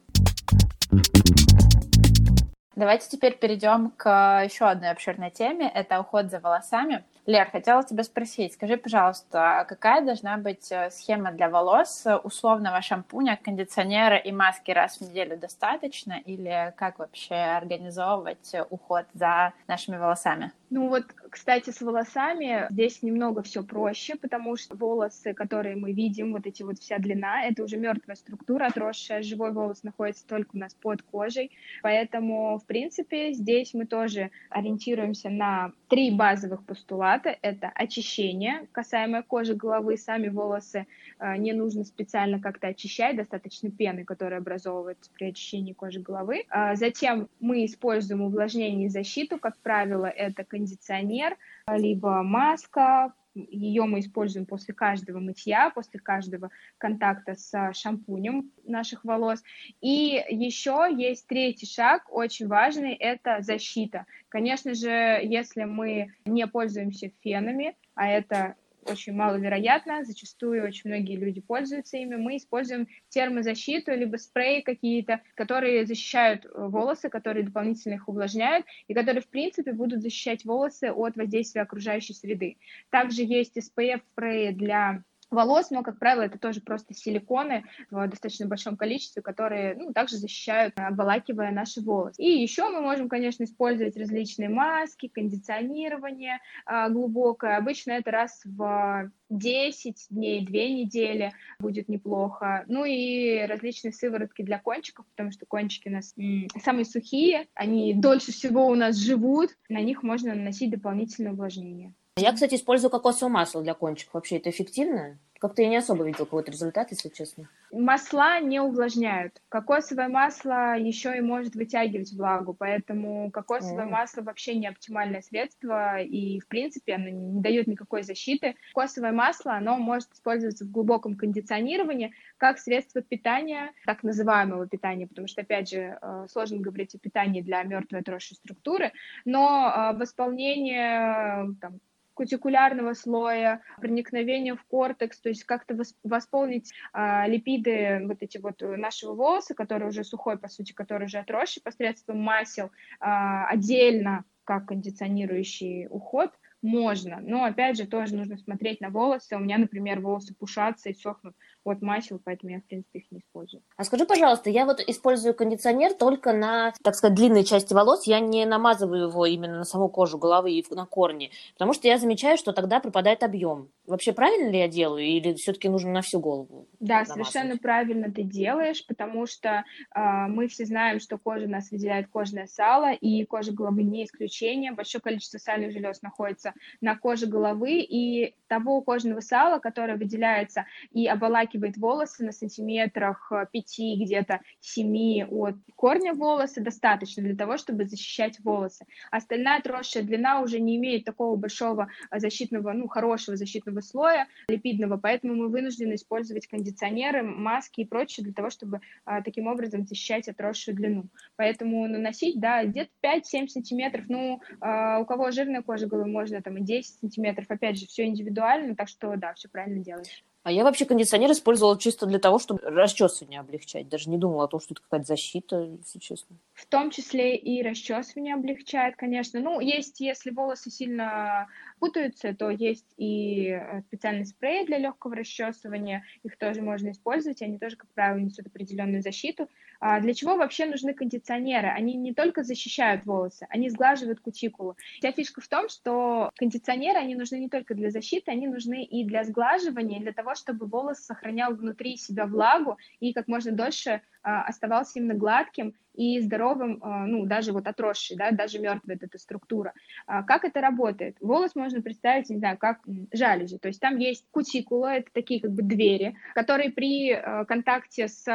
Давайте теперь перейдем к еще одной обширной теме. Это уход за волосами. Лер, хотела тебя спросить, скажи, пожалуйста, какая должна быть э, схема для волос? Условного шампуня, кондиционера и маски раз в неделю достаточно? Или как вообще организовывать уход за нашими волосами? Ну вот Кстати, с волосами здесь немного все проще, потому что волосы, которые мы видим, вот эти вот вся длина, это уже мертвая структура, отросшая, живой волос находится только у нас под кожей, поэтому, в принципе, здесь мы тоже ориентируемся на три базовых постулата. Это очищение, касаемое кожи головы, сами волосы э, не нужно специально как-то очищать, достаточно пены, которая образовывается при очищении кожи головы. А затем мы используем увлажнение и защиту, как правило, это кондиционер, либо маска, ее мы используем после каждого мытья, после каждого контакта с шампунем наших волос. И еще есть третий шаг, очень важный, это защита. Конечно же, если мы не пользуемся фенами, а это очень маловероятно, зачастую очень многие люди пользуются ими. Мы используем термозащиту, либо спреи какие-то, которые защищают э, волосы, которые дополнительно их увлажняют, и которые, в принципе, будут защищать волосы от воздействия окружающей среды. Также есть SPF-спреи для волос, но, как правило, это тоже просто силиконы в достаточно большом количестве, которые ну, также защищают, обволакивая наши волосы. И еще мы можем, конечно, использовать различные маски, кондиционирование а, глубокое. Обычно это раз в 10 дней, 2 недели будет неплохо. Ну и различные сыворотки для кончиков, потому что кончики у нас самые сухие, они дольше всего у нас живут, на них можно наносить дополнительное увлажнение. Я, кстати, использую кокосовое масло для кончиков. Вообще это эффективно? Как-то я не особо видела какой-то результат, если честно. Масла не увлажняют. Кокосовое масло еще и может вытягивать влагу, поэтому кокосовое mm. масло вообще не оптимальное средство, и, в принципе, оно не дает никакой защиты. Кокосовое масло, оно может использоваться в глубоком кондиционировании как средство питания, так называемого питания, потому что, опять же, э, сложно говорить о питании для мертвой отросшей структуры, но э, восполнение там, кутикулярного слоя, проникновение в кортекс, то есть как-то восполнить а, липиды вот эти вот нашего волоса, который уже сухой, по сути, который уже отросший посредством масел, а, отдельно как кондиционирующий уход – можно, но опять же тоже нужно смотреть на волосы. У меня, например, волосы пушатся и сохнут от масел, поэтому я, в принципе, их не использую. А скажи, пожалуйста, я вот использую кондиционер только на, так сказать, длинной части волос, я не намазываю его именно на саму кожу головы и на корни, потому что я замечаю, что тогда пропадает объем. Вообще правильно ли я делаю или все-таки нужно на всю голову? Да, совершенно правильно ты делаешь, потому что э, мы все знаем, что кожа нас выделяет кожное сало, и кожа головы не исключение. Большое количество сальных желез находится на коже головы, и того кожного сала, которое выделяется и обволакивает волосы на сантиметрах 5, э, где-то 7 от корня волоса, достаточно для того, чтобы защищать волосы. Остальная отросшая длина уже не имеет такого большого защитного, ну, хорошего защитного слоя липидного, поэтому мы вынуждены использовать кондиционеры, маски и прочее для того, чтобы а, таким образом защищать отросшую длину. Поэтому наносить, да, где-то 5-7 сантиметров, ну, а, у кого жирная кожа головы, можно там и 10 сантиметров, опять же, все индивидуально, так что, да, все правильно делаешь. А я вообще кондиционер использовала чисто для того, чтобы расчесывание облегчать. Даже не думала о том, что это какая-то защита, если честно. В том числе и расчесывание облегчает, конечно. Ну, есть, если волосы сильно путаются, то есть и э, специальный спрей для легкого расчесывания. Их тоже можно использовать. Они тоже, как правило, несут определенную защиту. А для чего вообще нужны кондиционеры? Они не только защищают волосы, они сглаживают кутикулу. Вся фишка в том, что кондиционеры, они нужны не только для защиты, они нужны и для сглаживания, для того, чтобы волос сохранял внутри себя влагу и как можно дольше оставался именно гладким и здоровым, а, ну, даже вот отросший, да, даже мертвая эта структура. А как это работает? Волос можно представить, не знаю, как жалюзи, то есть там есть кутикула, это такие как бы двери, которые при контакте с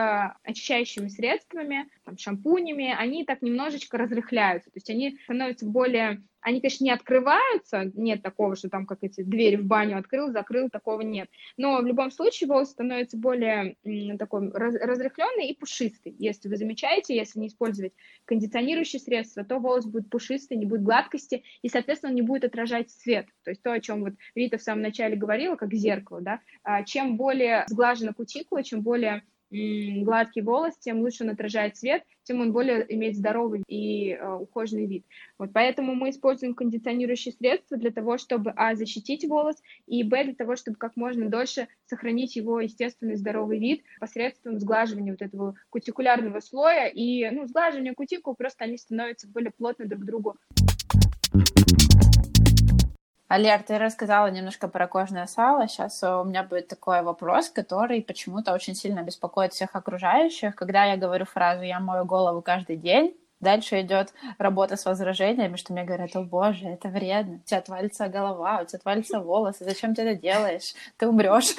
очищающими средствами, там, шампунями, они так немножечко разрыхляются, то есть они становятся более они, конечно, не открываются, нет такого, что там как эти двери в баню открыл, закрыл, такого нет. Но в любом случае волос становится более такой разрыхленный и пушистый. Если вы замечаете, если не использовать кондиционирующие средства, то волос будет пушистый, не будет гладкости, и, соответственно, он не будет отражать свет. То есть то, о чем вот Рита в самом начале говорила, как зеркало, да, а чем более сглажена кутикула, чем более гладкий волос, тем лучше он отражает свет, тем он более имеет здоровый и э, ухоженный вид. Вот поэтому мы используем кондиционирующие средства для того, чтобы, а, защитить волос, и, б, для того, чтобы как можно дольше сохранить его естественный здоровый вид посредством сглаживания вот этого кутикулярного слоя, и, ну, сглаживание кутикул, просто они становятся более плотно друг к другу. Алер, ты рассказала немножко про кожное сало. Сейчас у меня будет такой вопрос, который почему-то очень сильно беспокоит всех окружающих. Когда я говорю фразу «я мою голову каждый день», Дальше идет работа с возражениями, что мне говорят, о боже, это вредно, у тебя отвалится голова, у тебя отвалятся волосы, зачем ты это делаешь? Ты умрешь.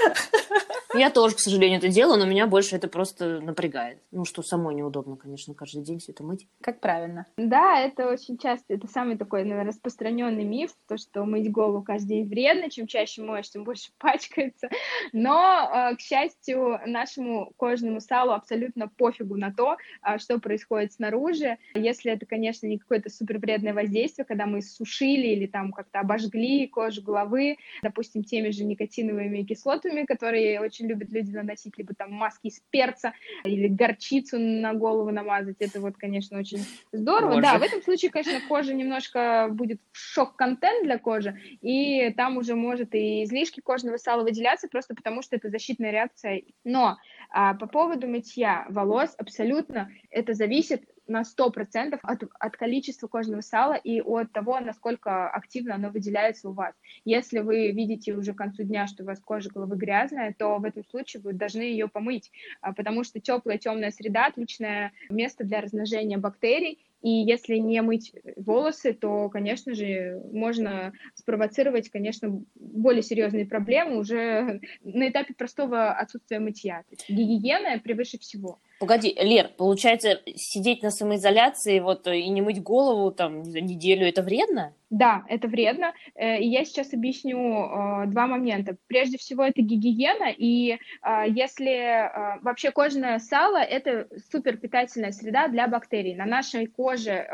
Я тоже, к сожалению, это делаю, но меня больше это просто напрягает. Ну, что самой неудобно, конечно, каждый день все это мыть. Как правильно? Да, это очень часто, это самый такой, наверное, распространенный миф, то, что мыть голову каждый день вредно, чем чаще моешь, тем больше пачкается. Но, э, к счастью, нашему кожному салу абсолютно пофигу на то, а, что происходит снаружи. Если это, конечно, не какое-то супер вредное воздействие, когда мы сушили или там как-то обожгли кожу головы, допустим, теми же никотиновыми кислотами, которые очень любят люди наносить, либо там маски из перца или горчицу на голову намазать. Это вот, конечно, очень здорово. Боже. Да, в этом случае, конечно, кожа немножко будет шок-контент для кожи, и там уже может и излишки кожного сала выделяться, просто потому что это защитная реакция. Но а, по поводу мытья волос, абсолютно это зависит на 100% от, от количества кожного сала и от того, насколько активно оно выделяется у вас. Если вы видите уже к концу дня, что у вас кожа головы грязная, то в этом случае вы должны ее помыть, а, потому что теплая темная среда – отличное место для размножения бактерий, и если не мыть волосы, то, конечно же, можно спровоцировать, конечно, более серьезные проблемы уже на этапе простого отсутствия мытья. Гигиена превыше всего. Погоди, Лер, получается, сидеть на самоизоляции вот, и не мыть голову там неделю, это вредно? Да, это вредно. Э, и я сейчас объясню э, два момента. Прежде всего, это гигиена. И э, если вообще кожное сало – это супер питательная среда для бактерий. На нашей коже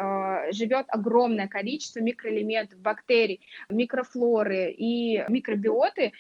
живет огромное количество микроэлементов, бактерий, микрофлоры и микробиоты,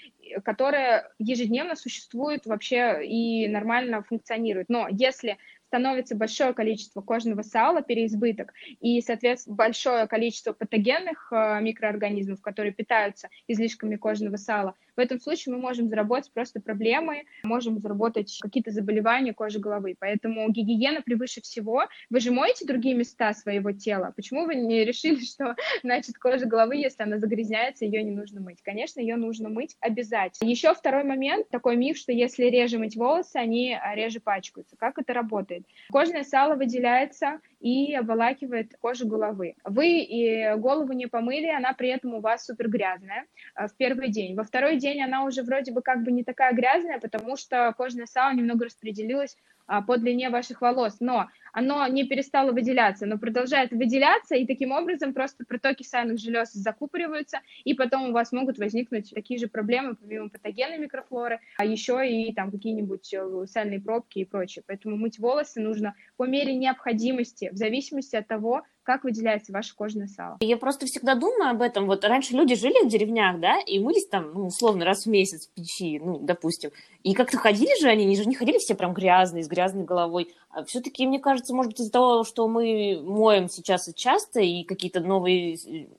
которые ежедневно существуют вообще и нормально функционируют. Но если становится большое количество кожного сала, переизбыток, и, соответственно, большое количество патогенных э, микроорганизмов, которые питаются излишками кожного сала, в этом случае мы можем заработать просто проблемы, можем заработать какие-то заболевания кожи головы. Поэтому гигиена превыше всего. Вы же моете другие места своего тела. Почему вы не решили, что, значит, кожа головы, если она загрязняется, ее не нужно мыть? Конечно, ее нужно мыть обязательно. Еще второй момент, такой миф, что если реже мыть волосы, они реже пачкаются. Как это работает? Кожное сало выделяется и обволакивает кожу головы. Вы и голову не помыли, она при этом у вас супер грязная э, в первый день. Во второй день она уже вроде бы как бы не такая грязная, потому что кожное сало немного распределилось а, по длине ваших волос, но оно не перестало выделяться, оно продолжает выделяться, и таким образом просто протоки сальных желез закупориваются, и потом у вас могут возникнуть такие же проблемы, помимо патогенной микрофлоры, а еще и там какие-нибудь э, сальные пробки и прочее. Поэтому мыть волосы нужно по мере необходимости, в зависимости от того, как выделяется ваше кожное сало. Я просто всегда думаю об этом. Вот раньше люди жили в деревнях, да, и мылись там, ну, условно, раз в месяц в печи, ну, допустим. И как-то ходили же они, они же не ходили все прям грязные, с грязной головой. А все-таки, мне кажется, может быть, из-за того, что мы моем сейчас и часто, и какие-то новые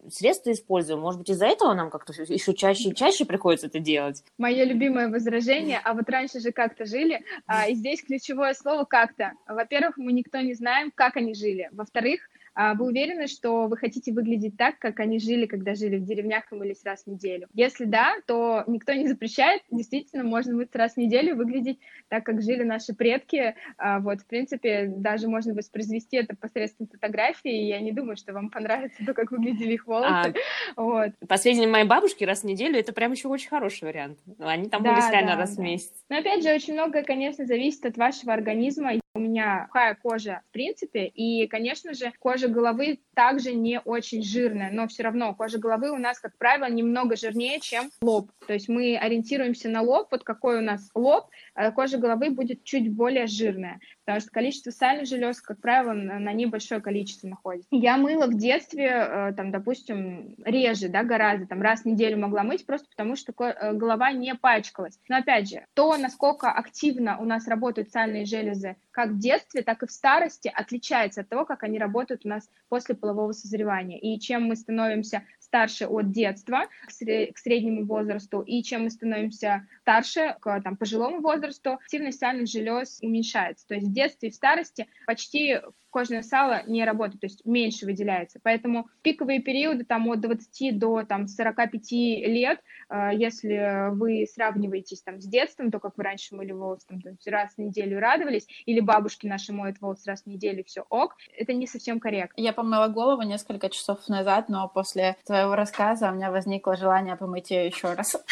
средства используем, может быть, из-за этого нам как-то еще чаще и чаще приходится это делать. Мое любимое возражение, а вот раньше же как-то жили, а, и здесь ключевое слово «как-то». Во-первых, мы никто не знаем, как они жили. Во-вторых, вы уверены, что вы хотите выглядеть так, как они жили, когда жили в деревнях и мылись раз в неделю? Если да, то никто не запрещает. Действительно, можно мыться раз в неделю, выглядеть так, как жили наши предки. А вот, в принципе, даже можно воспроизвести это посредством фотографии. И я не думаю, что вам понравится то, как выглядели их волосы. А, вот. По сведениям моей бабушки, раз в неделю это прям еще очень хороший вариант. Они там да, мылись реально да, раз да. в месяц. Но опять же, очень многое, конечно, зависит от вашего организма. У меня сухая кожа, в принципе, и, конечно же, кожа головы также не очень жирная, но все равно кожа головы у нас, как правило, немного жирнее, чем лоб. То есть мы ориентируемся на лоб, вот какой у нас лоб, а кожа головы будет чуть более жирная, потому что количество сальных желез, как правило, на ней большое количество находится. Я мыла в детстве, э, там, допустим, реже, да, гораздо, там, раз в неделю могла мыть, просто потому что э, голова не пачкалась. Но, опять же, то, насколько активно у нас работают сальные железы как в детстве, так и в старости, отличается от того, как они работают у нас после полового созревания. И чем мы становимся старше от детства к, среднему возрасту, и чем мы становимся старше к там, пожилому возрасту, активность сальных желез уменьшается. То есть детстве и в старости почти кожное сало не работает, то есть меньше выделяется. Поэтому пиковые периоды там от 20 до там, 45 лет, э, если вы сравниваетесь там с детством, то, как вы раньше мыли волосы, там, раз в неделю радовались, или бабушки наши моют волосы раз в неделю, все ок, это не совсем корректно. Я помыла голову несколько часов назад, но после твоего рассказа у меня возникло желание помыть ее еще раз.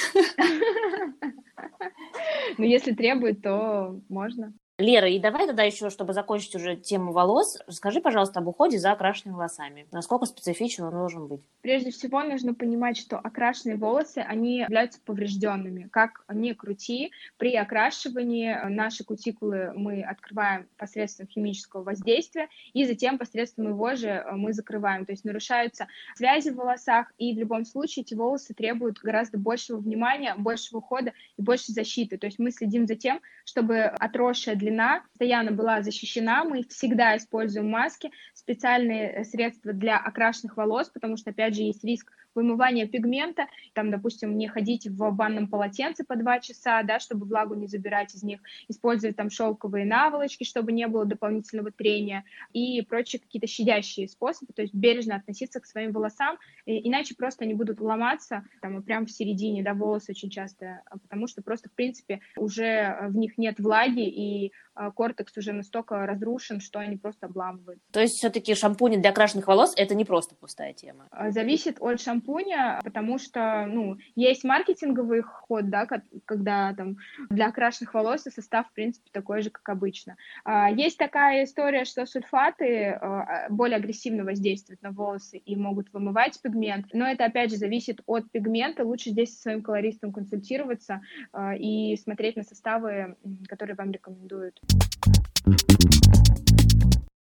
Ну, если требует, то можно. Лера, и давай тогда еще, чтобы закончить уже тему волос, расскажи, пожалуйста, об уходе за окрашенными волосами. Насколько специфичен он должен быть? Прежде всего, нужно понимать, что окрашенные волосы, они являются поврежденными. Как ни крути, при окрашивании наши кутикулы мы открываем посредством химического воздействия, и затем посредством его же мы закрываем. То есть нарушаются связи в волосах, и в любом случае эти волосы требуют гораздо большего внимания, большего ухода и больше защиты. То есть мы следим за тем, чтобы отросшая длина длина постоянно была защищена. Мы всегда используем маски, специальные э, средства для окрашенных волос, потому что, опять же, есть риск вымывания пигмента, там, допустим, не ходить в банном полотенце по два часа, да, чтобы влагу не забирать из них, использовать там шелковые наволочки, чтобы не было дополнительного трения и прочие какие-то щадящие способы, то есть бережно относиться к своим волосам, иначе просто они будут ломаться там и прямо в середине, да, волосы очень часто, потому что просто, в принципе, уже в них нет влаги, и а, кортекс уже настолько разрушен, что они просто обламываются. То есть все-таки шампуни для окрашенных волос это не просто пустая тема? А, зависит от шампуня, потому что, ну, есть маркетинговый ход, да, когда там для окрашенных волос состав, в принципе, такой же, как обычно. А, есть такая история, что сульфаты более агрессивно воздействуют на волосы и могут вымывать пигмент, но это, опять же, зависит от пигмента. Лучше здесь со своим колористом консультироваться и смотреть на составы, которые вам рекомендуют.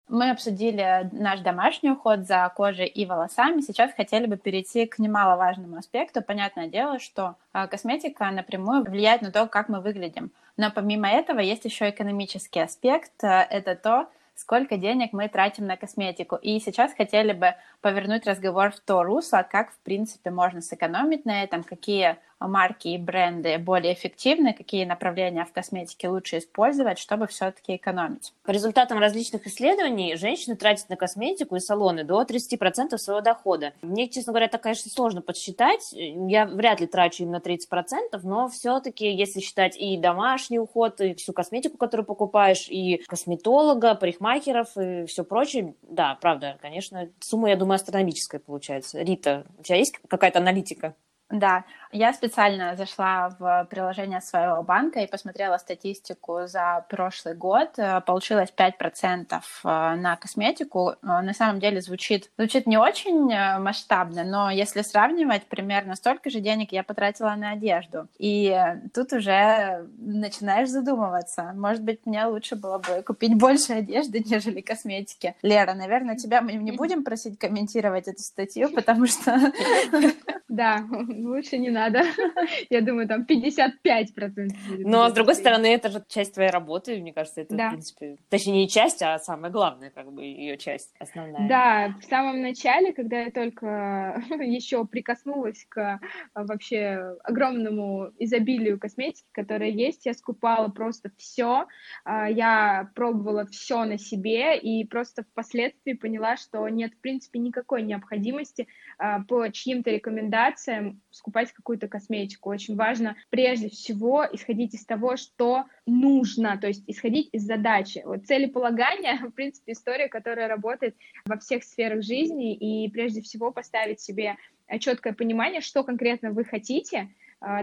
Мы обсудили наш домашний уход за кожей и волосами. Сейчас хотели бы перейти к немаловажному аспекту. Понятное дело, что а, косметика напрямую влияет на то, как мы выглядим. Но помимо этого есть еще экономический аспект. Это то, сколько денег мы тратим на косметику. И сейчас хотели бы повернуть разговор в то русло, как, в принципе, можно сэкономить на этом, какие марки и бренды более эффективны, какие направления в косметике лучше использовать, чтобы все-таки экономить. По результатам различных исследований, женщины тратят на косметику и салоны до 30% своего дохода. Мне, честно говоря, это, конечно, сложно подсчитать. Я вряд ли трачу именно 30%, но все-таки, если считать и домашний уход, и всю косметику, которую покупаешь, и косметолога, парикмахеров, и все прочее, да, правда, конечно, сумма, я думаю, астрономическая получается. Рита, у тебя есть какая-то аналитика? Да, я специально зашла в приложение своего банка и посмотрела статистику за прошлый год. Э, получилось 5% э, на косметику. Э, на самом деле звучит, звучит не очень масштабно, но если сравнивать, примерно столько же денег я потратила на одежду. И тут уже начинаешь задумываться. Может быть, мне лучше было бы купить больше одежды, нежели косметики. Лера, наверное, тебя мы не будем просить комментировать эту статью, потому что... Да, лучше не надо. Я думаю, там 55%. Но, с другой стороны, это же часть твоей работы, мне кажется, это, да. в принципе, точнее, не часть, а самое главное, как бы, ее часть основная. Да, в самом начале, когда я только еще прикоснулась к а, вообще огромному изобилию косметики, которая есть, я скупала просто все, а, я пробовала все на себе и просто впоследствии поняла, что нет, в принципе, никакой необходимости а, по чьим-то рекомендациям скупать какую-то косметику. Очень важно прежде всего исходить из того, что нужно, то есть исходить из задачи. Вот целеполагание, в принципе, история, которая работает во всех сферах жизни, и прежде всего поставить себе четкое понимание, что конкретно вы хотите,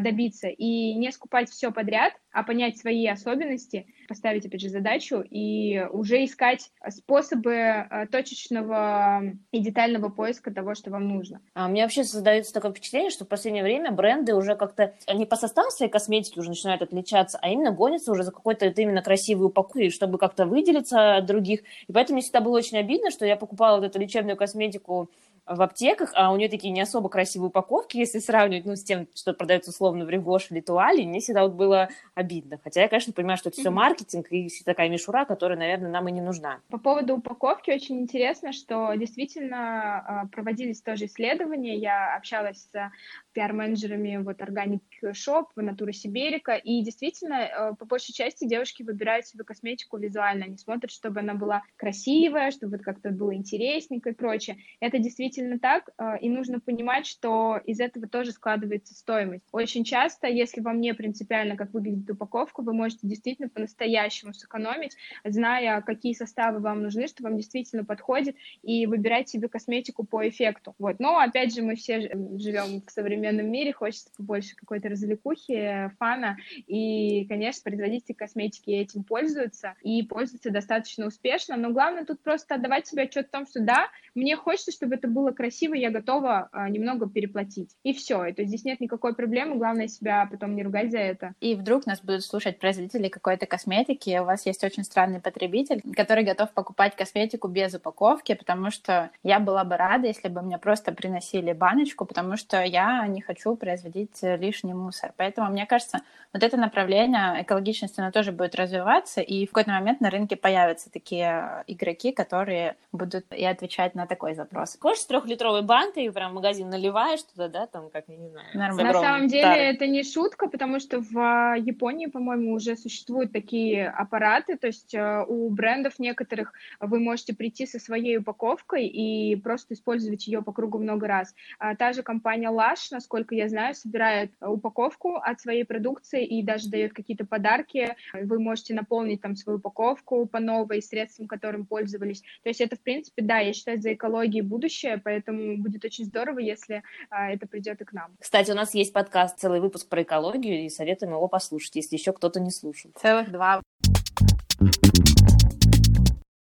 добиться и не скупать все подряд, а понять свои особенности, поставить, опять же, задачу и уже искать способы а, точечного и детального поиска того, что вам нужно. А меня вообще создается такое впечатление, что в последнее время бренды уже как-то не по составу своей косметики уже начинают отличаться, а именно гонятся уже за какой-то именно красивой упаковкой, чтобы как-то выделиться от других. И поэтому мне всегда было очень обидно, что я покупала вот эту лечебную косметику в аптеках, а у нее такие не особо красивые упаковки, если сравнивать, ну, с тем, что продается условно в Ревош или Туале, мне всегда вот было обидно. Хотя я, конечно, понимаю, что это все маркетинг и такая мишура, которая, наверное, нам и не нужна. По поводу упаковки очень интересно, что действительно а, проводились тоже исследования. Я общалась с пиар-менеджерами вот Organic Shop, Натура Сиберика, и действительно, э, по большей части девушки выбирают себе косметику визуально, они смотрят, чтобы она была красивая, чтобы как-то было интересненько и прочее. Это действительно так, э, и нужно понимать, что из этого тоже складывается стоимость. Очень часто, если вам не принципиально, как выглядит упаковка, вы можете действительно по-настоящему сэкономить, зная, какие составы вам нужны, что вам действительно подходит, и выбирать себе косметику по эффекту. Вот. Но, опять же, мы все живем в современном современном мире, хочется побольше какой-то развлекухи, фана, и, конечно, производители косметики этим пользуются, и пользуются достаточно успешно, но главное тут просто отдавать себе отчет в том, что да, мне хочется, чтобы это было красиво, я готова а, немного переплатить, и все, то есть здесь нет никакой проблемы, главное себя потом не ругать за это. И вдруг нас будут слушать производители какой-то косметики, у вас есть очень странный потребитель, который готов покупать косметику без упаковки, потому что я была бы рада, если бы мне просто приносили баночку, потому что я не хочу производить э, лишний мусор. Поэтому, мне кажется, вот это направление экологичности, оно тоже будет развиваться, и в какой-то момент на рынке появятся такие игроки, которые будут и отвечать на такой запрос. Хочешь с трехлитровой банкой прям в магазин наливаешь туда, да, там, как, я не знаю. Нормально. На самом деле тарой. это не шутка, потому что в а, Японии, по-моему, уже существуют такие аппараты, то есть э, у брендов некоторых вы можете прийти со своей упаковкой и просто использовать ее по кругу много раз. А та же компания Lush, насколько я знаю, собирает упаковку от своей продукции и даже дает какие-то подарки. Вы можете наполнить там свою упаковку по новой средствам, которым пользовались. То есть это, в принципе, да, я считаю, за экологией будущее, поэтому будет очень здорово, если а, это придет и к нам. Кстати, у нас есть подкаст, целый выпуск про экологию, и советуем его послушать, если еще кто-то не слушал. Целых два.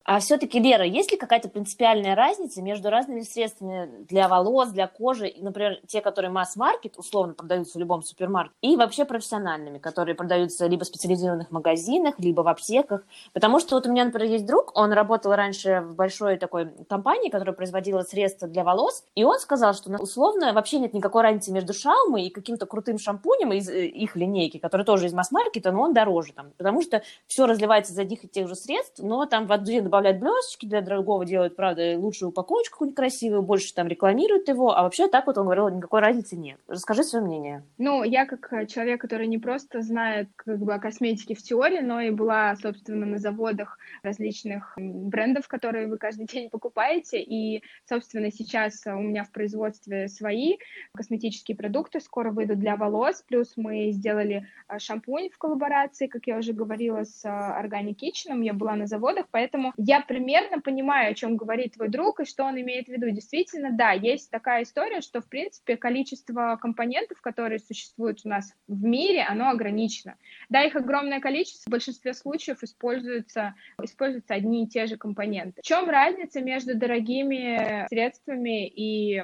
А все-таки, Лера, есть ли какая-то принципиальная разница между разными средствами для волос, для кожи, например, те, которые масс-маркет, условно продаются в любом супермаркете, и вообще профессиональными, которые продаются либо в специализированных магазинах, либо в аптеках? Потому что вот у меня, например, есть друг, он работал раньше в большой такой компании, которая производила средства для волос, и он сказал, что ну, условно вообще нет никакой разницы между шаумой и каким-то крутым шампунем из э, их линейки, который тоже из масс-маркета, но он дороже там, потому что все разливается из одних и тех же средств, но там в один добавляют блесточки, для другого делают, правда, лучшую упаковочку какую-нибудь красивую, больше там рекламируют его, а вообще так вот он говорил, никакой разницы нет. Расскажи свое мнение. Ну, я как э, человек, который не просто знает как бы о косметике в теории, но и была, собственно, на заводах различных брендов, которые вы каждый день покупаете, и, собственно, сейчас у меня в производстве свои косметические продукты скоро выйдут для волос, плюс мы сделали э, шампунь в коллаборации, как я уже говорила, с э, Organic Kitchen, я была на заводах, поэтому я примерно понимаю, о чем говорит твой друг и что он имеет в виду. Действительно, да, есть такая история, что, в принципе, количество компонентов, которые существуют у нас в мире, оно ограничено. Да, их огромное количество, в большинстве случаев используются, используются одни и те же компоненты. В чем разница между дорогими средствами и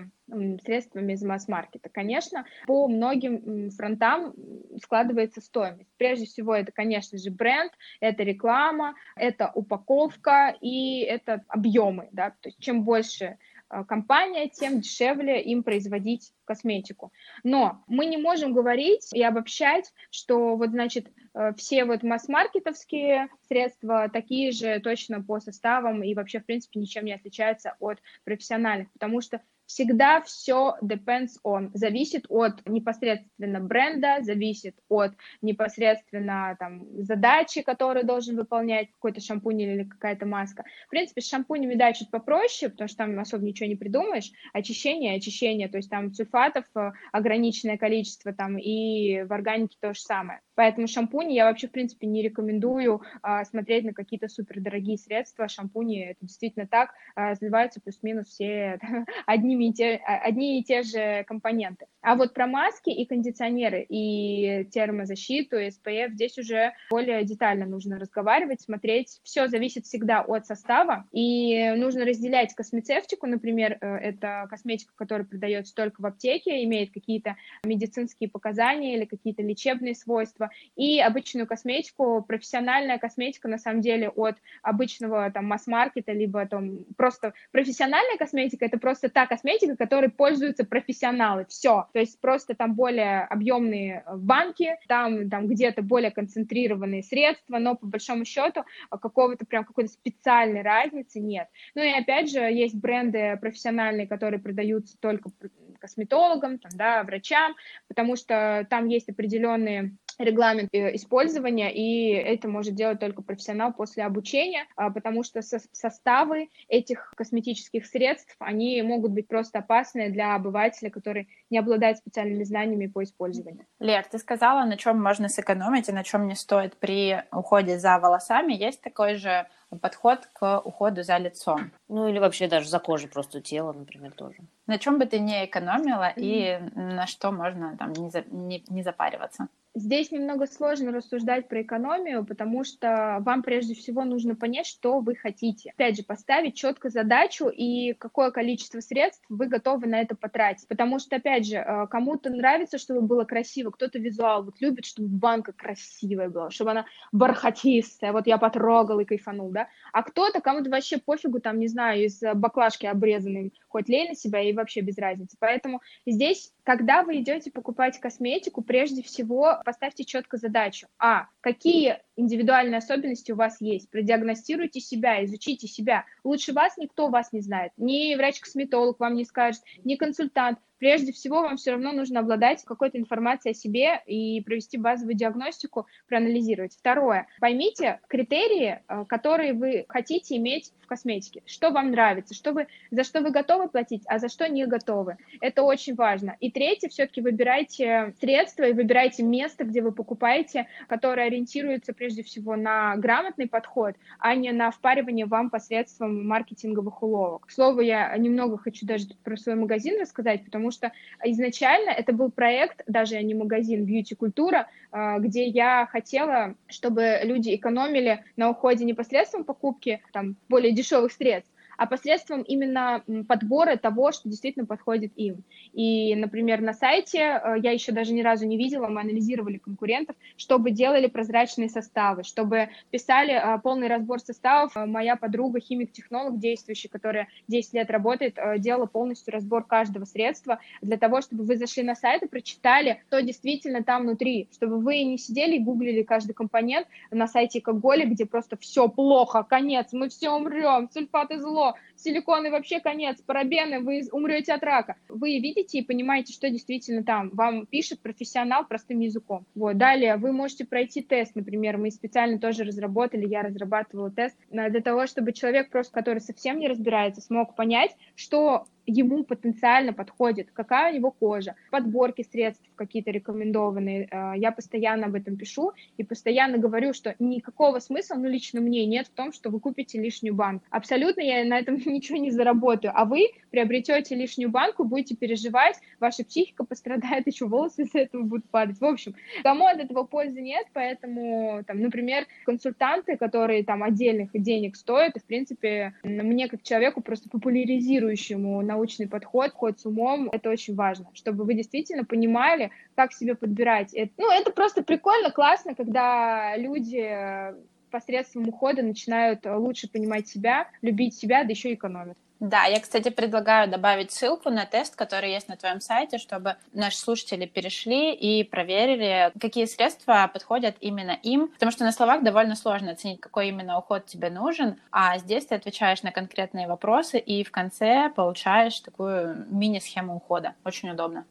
средствами из масс-маркета. Конечно, по многим фронтам складывается стоимость. Прежде всего, это, конечно же, бренд, это реклама, это упаковка и это объемы. Да? То есть чем больше э, компания, тем дешевле им производить косметику. Но мы не можем говорить и обобщать, что вот, значит, э, все вот масс-маркетовские средства такие же точно по составам и вообще, в принципе, ничем не отличаются от профессиональных, потому что всегда все depends on, зависит от непосредственно бренда, зависит от непосредственно там задачи, которые должен выполнять какой-то шампунь или какая-то маска. В принципе, с шампунями, да, чуть попроще, потому что там особо ничего не придумаешь. Очищение, очищение, то есть там сульфатов э, ограниченное количество там и в органике то же самое. Поэтому шампуни я вообще, в принципе, не рекомендую а, смотреть на какие-то супердорогие средства. Шампуни, это действительно так, а, сливаются плюс-минус все одними и те, а, одни и те же компоненты. А вот про маски и кондиционеры, и термозащиту, и SPF здесь уже более детально нужно разговаривать, смотреть. Все зависит всегда от состава, и нужно разделять космецевтику, например, э, это косметика, которая продается только в аптеке, имеет какие-то медицинские показания или какие-то лечебные свойства, и обычную косметику, профессиональная косметика, на самом деле, от обычного там масс-маркета, либо там просто профессиональная косметика, это просто та косметика, которой пользуются профессионалы, все. То есть просто там более объемные банки, там, там где-то более концентрированные средства, но по большому счету какого-то прям какой-то специальной разницы нет. Ну и опять же, есть бренды профессиональные, которые продаются только косметологам, там, да, врачам, потому что там есть определенные регламент э, использования, и это может делать только профессионал после обучения, а, потому что составы этих косметических средств, они могут быть просто опасны для обывателя, который не обладает специальными знаниями по использованию. Лер, ты сказала, на чем можно сэкономить и на чем не стоит при уходе за волосами. Есть такой же подход к уходу за лицом. Ну или вообще даже за кожей просто тела, например, тоже. На чем бы ты не экономила mm-hmm. и на что можно там не, за, не, не запариваться? Здесь немного сложно рассуждать про экономию, потому что вам прежде всего нужно понять, что вы хотите. Опять же, поставить четко задачу и какое количество средств вы готовы на это потратить. Потому что, опять же, э, кому-то нравится, чтобы было красиво, кто-то визуал, вот любит, чтобы банка красивая была, чтобы она бархатистая, вот я потрогал и кайфанул, да. А кто-то, кому-то вообще пофигу, там, не знаю, из баклажки обрезанной, хоть лей на себя и вообще без разницы. Поэтому здесь, когда вы идете покупать косметику, прежде всего поставьте четко задачу. А. Какие индивидуальные особенности у вас есть? Продиагностируйте себя, изучите себя. Лучше вас никто вас не знает. Ни врач-косметолог вам не скажет, ни консультант прежде всего вам все равно нужно обладать какой-то информацией о себе и провести базовую диагностику, проанализировать. Второе. Поймите критерии, э, которые вы хотите иметь в косметике. Что вам нравится, что вы, за что вы готовы платить, а за что не готовы. Это очень важно. И третье, все-таки выбирайте средства и выбирайте место, где вы покупаете, которое ориентируется прежде всего на грамотный подход, а не на впаривание вам посредством маркетинговых уловок. К слову, я немного хочу даже про свой магазин рассказать, потому что изначально это был проект, даже не магазин, бьюти-культура, а, где я хотела, чтобы люди экономили на уходе непосредством покупки там, более дешевых средств, а посредством именно подбора того, что действительно подходит им. И, например, на сайте э, я еще даже ни разу не видела, мы анализировали конкурентов, чтобы делали прозрачные составы, чтобы писали э, полный разбор составов. Э, моя подруга, химик-технолог действующий, которая 10 лет работает, делала полностью разбор каждого средства для того, чтобы вы зашли на сайт и прочитали, что действительно там внутри, чтобы вы не сидели и гуглили каждый компонент на сайте Коголи, где просто все плохо, конец, мы все умрем, сульфаты зло, силиконы вообще конец, парабены, вы умрете от рака. Вы видите и понимаете, что действительно там вам пишет профессионал простым языком. Вот. Далее вы можете пройти тест, например, мы специально тоже разработали, я разрабатывала тест для того, чтобы человек просто, который совсем не разбирается, смог понять, что ему потенциально подходит, какая у него кожа, подборки средств какие-то рекомендованные. Э, я постоянно об этом пишу и постоянно говорю, что никакого смысла, ну, лично мне нет в том, что вы купите лишнюю банку. Абсолютно я на этом ничего не заработаю, а вы приобретете лишнюю банку, будете переживать, ваша психика пострадает, еще волосы из-за этого будут падать. В общем, кому от этого пользы нет, поэтому, там, например, консультанты, которые там отдельных денег стоят, и, в принципе, мне как человеку просто популяризирующему научный подход, ход с умом, это очень важно, чтобы вы действительно понимали, как себе подбирать. Это, ну, это просто прикольно, классно, когда люди посредством ухода начинают лучше понимать себя, любить себя, да еще экономят. Да, я, кстати, предлагаю добавить ссылку на тест, который есть на твоем сайте, чтобы наши слушатели перешли и проверили, какие средства подходят именно им, потому что на словах довольно сложно оценить, какой именно уход тебе нужен, а здесь ты отвечаешь на конкретные вопросы и в конце получаешь такую мини-схему ухода. Очень удобно.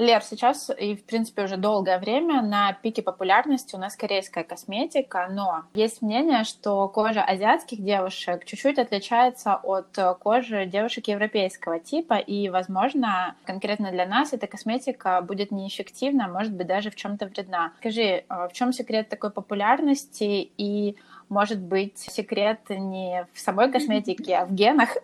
Лер, сейчас и, в принципе, уже долгое время на пике популярности у нас корейская косметика, но есть мнение, что кожа азиатских девушек чуть-чуть отличается от кожи девушек европейского типа, и, возможно, конкретно для нас эта косметика будет неэффективна, может быть, даже в чем-то вредна. Скажи, а в чем секрет такой популярности и может быть, секрет не в самой косметике, а в генах?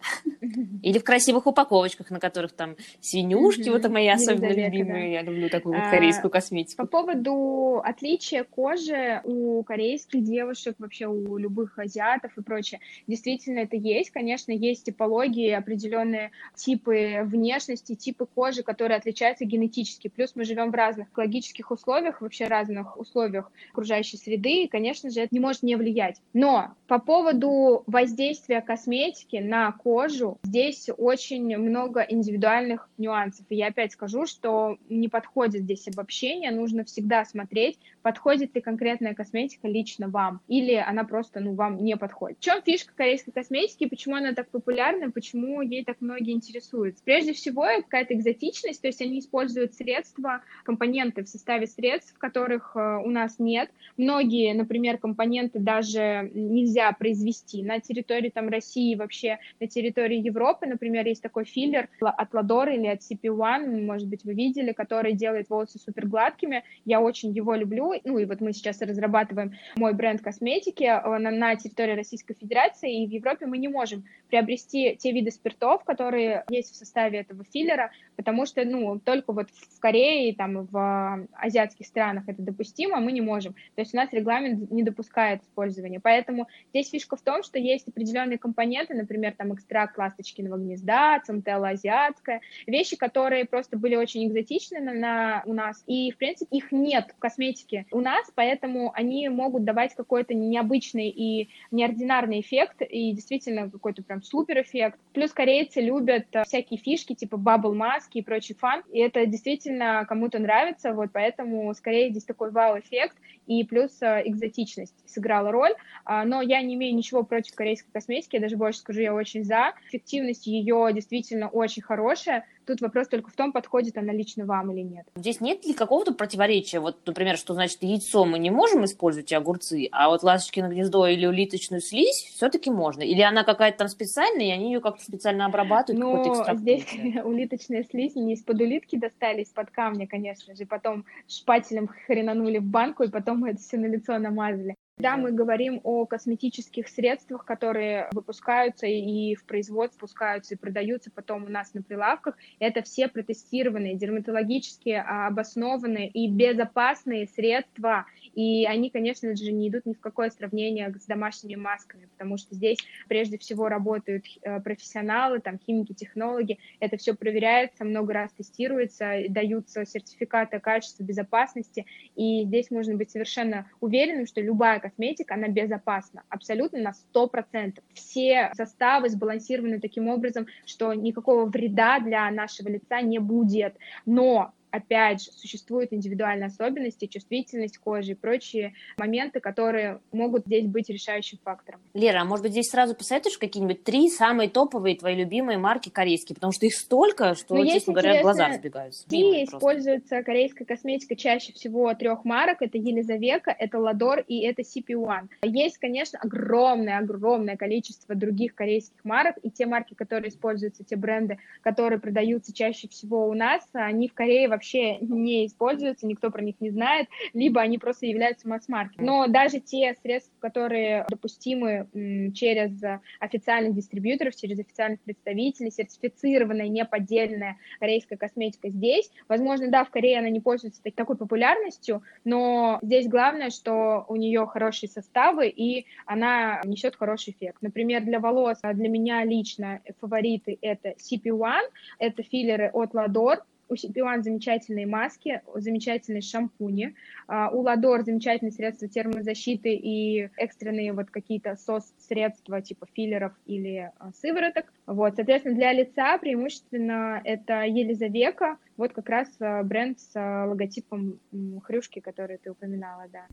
Или в красивых упаковочках, на которых там свинюшки, вот это мои особенно любимые, я люблю такую а, корейскую косметику. По поводу отличия кожи у корейских девушек, вообще у любых азиатов и прочее, действительно это есть, конечно, есть типологии, определенные типы внешности, типы кожи, которые отличаются генетически, плюс мы живем в разных экологических условиях, вообще разных условиях окружающей среды, и, конечно же, это не может не влиять. Но по поводу воздействия косметики на кожу, здесь очень много индивидуальных нюансов. И я опять скажу, что не подходит здесь обобщение, нужно всегда смотреть, подходит ли конкретная косметика лично вам, или она просто, ну, вам не подходит. В чем фишка корейской косметики, почему она так популярна, почему ей так многие интересуются? Прежде всего, это какая-то экзотичность, то есть они используют средства, компоненты в составе средств, которых э, у нас нет. Многие, например, компоненты даже нельзя произвести на территории там России, вообще на территории Европы, например, есть такой филлер от Lador или от CP1, может быть, вы видели, который делает волосы супер гладкими. Я очень его люблю. Ну и вот мы сейчас разрабатываем мой бренд косметики э, на, на территории Российской Федерации, и в Европе мы не можем приобрести те виды спиртов, которые есть в составе этого филлера, потому что, ну, только вот в Корее, там, в азиатских странах это допустимо, мы не можем. То есть у нас регламент не допускает использования. Поэтому здесь фишка в том, что есть определенные компоненты, например, там, экстракт ласточкиного гнезда, центелла азиатская, вещи, которые просто были очень экзотичны на, на, у нас, и, в принципе, их нет в косметике у нас, поэтому они могут давать какой-то необычный и неординарный эффект, и действительно какой-то прям супер эффект. Плюс корейцы любят э, всякие фишки, типа бабл маски и прочий фан, и это действительно кому-то нравится, вот поэтому скорее здесь такой вау-эффект, и плюс э, экзотичность сыграла роль, но я не имею ничего против корейской косметики, я даже больше скажу, я очень за. Эффективность ее действительно очень хорошая, Тут вопрос только в том, подходит она лично вам или нет. Здесь нет ли какого-то противоречия? Вот, например, что значит яйцо мы не можем использовать, и огурцы, а вот ласточкино гнездо или улиточную слизь все-таки можно? Или она какая-то там специальная, и они ее как-то специально обрабатывают? Ну, здесь улиточная слизь не из-под улитки достали, из-под камня, конечно же, потом шпателем хренанули в банку, и потом мы это все на лицо намазали. Да, мы говорим о косметических средствах, которые выпускаются и в производство пускаются и продаются потом у нас на прилавках. Это все протестированные, дерматологически обоснованные и безопасные средства. И они, конечно же, не идут ни в какое сравнение с домашними масками, потому что здесь прежде всего работают э, профессионалы, там химики, технологи. Это все проверяется, много раз тестируется, даются сертификаты качества, безопасности. И здесь можно быть совершенно уверенным, что любая косметика, она безопасна, абсолютно на 100%. Все составы сбалансированы таким образом, что никакого вреда для нашего лица не будет. Но опять же, существуют индивидуальные особенности, чувствительность кожи и прочие моменты, которые могут здесь быть решающим фактором. Лера, а может быть, здесь сразу посоветуешь какие-нибудь три самые топовые твои любимые марки корейские? Потому что их столько, что, ну, честно говоря, глаза разбегаются. Какие используется корейская косметика чаще всего трех марок. Это Елизавека, это Ладор и это CP1. Есть, конечно, огромное-огромное количество других корейских марок, и те марки, которые используются, те бренды, которые продаются чаще всего у нас, они в Корее вообще не используются, никто про них не знает, либо они просто являются масс-маркетом. Но даже те средства, которые допустимы через официальных дистрибьюторов, через официальных представителей, сертифицированная, неподдельная корейская косметика здесь, возможно, да, в Корее она не пользуется такой популярностью, но здесь главное, что у нее хорошие составы и она несет хороший эффект. Например, для волос, а для меня лично фавориты это CP1, это филлеры от Lador, у Сипиуан замечательные маски, замечательные шампуни. А, у Ладор замечательные средства термозащиты и экстренные вот какие-то сос-средства типа филлеров или а, сывороток. Вот, соответственно, для лица преимущественно это Елизавека, вот как раз а, бренд с логотипом хрюшки, который ты упоминала, да.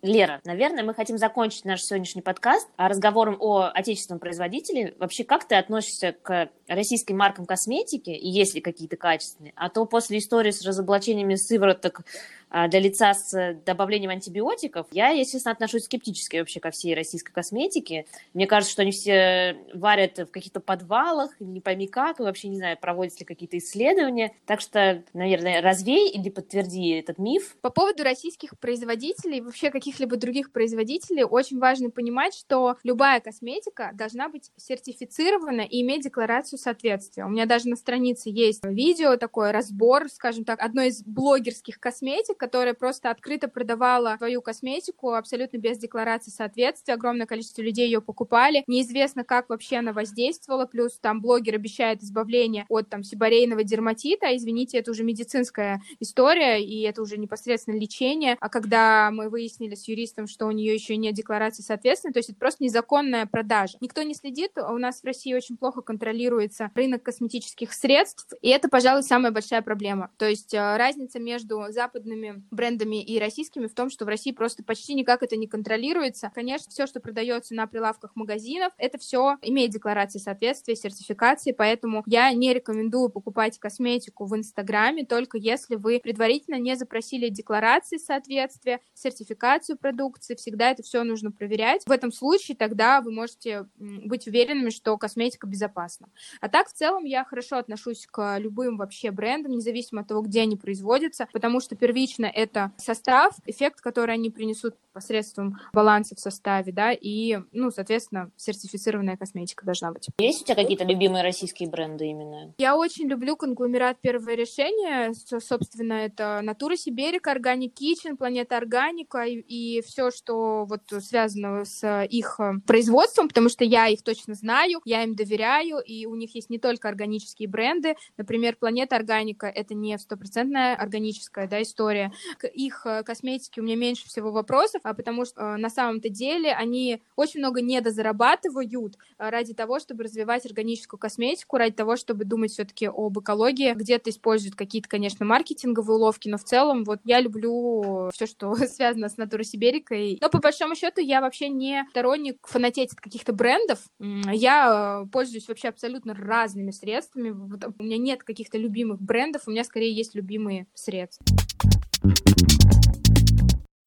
Лера, наверное, мы хотим закончить наш сегодняшний подкаст разговором о отечественном производителе. Вообще, как ты относишься к российским маркам косметики, и есть ли какие-то качественные? А то после истории с разоблачениями сывороток а, для лица с добавлением антибиотиков. Я, естественно, отношусь скептически вообще ко всей российской косметике. Мне кажется, что они все варят в каких-то подвалах, не пойми как, и вообще не знаю, проводят ли какие-то исследования. Так что, наверное, развей или подтверди этот миф. По поводу российских производителей, вообще каких-либо других производителей, очень важно понимать, что любая косметика должна быть сертифицирована и иметь декларацию соответствия. У меня даже на странице есть видео, такой разбор, скажем так, одной из блогерских косметик, которая просто открыто продавала свою косметику абсолютно без декларации соответствия. Огромное количество людей ее покупали. Неизвестно, как вообще она воздействовала. Плюс там блогер обещает избавление от там сибарейного дерматита. Извините, это уже медицинская история, и это уже непосредственно лечение. А когда мы выяснили с юристом, что у нее еще нет декларации соответствия, то есть это просто незаконная продажа. Никто не следит. У нас в России очень плохо контролируется рынок косметических средств, и это, пожалуй, самая большая проблема. То есть э, разница между западными брендами и российскими в том, что в России просто почти никак это не контролируется. Конечно, все, что продается на прилавках магазинов, это все имеет декларации соответствия, сертификации, поэтому я не рекомендую покупать косметику в Инстаграме, только если вы предварительно не запросили декларации соответствия, сертификацию продукции, всегда это все нужно проверять. В этом случае тогда вы можете быть уверенными, что косметика безопасна. А так, в целом, я хорошо отношусь к любым вообще брендам, независимо от того, где они производятся, потому что первично это состав, эффект, который они принесут посредством баланса в составе, да, и, ну, соответственно, сертифицированная косметика должна быть. Есть у тебя какие-то любимые российские бренды именно? Я очень люблю конгломерат «Первое решение». Собственно, это «Натура Сибирика», «Органик Kitchen», «Планета Органика» и, и все, что вот связано с их э, производством, потому что я их точно знаю, я им доверяю, и у них есть не только органические бренды. Например, «Планета Органика» — это не стопроцентная органическая да, история. К их э, косметике у меня меньше всего вопросов, а потому что э, на самом-то деле они очень много недозарабатывают э, ради того, чтобы развивать органическую косметику, ради того, чтобы думать все-таки об экологии. Где-то используют какие-то, конечно, маркетинговые уловки, но в целом вот я люблю все, что связано с натурой Сибирикой. Но по большому счету я вообще не сторонник фанатеть от каких-то брендов. Я э, пользуюсь вообще абсолютно разными средствами. У меня нет каких-то любимых брендов, у меня скорее есть любимые средства. Mm-hmm.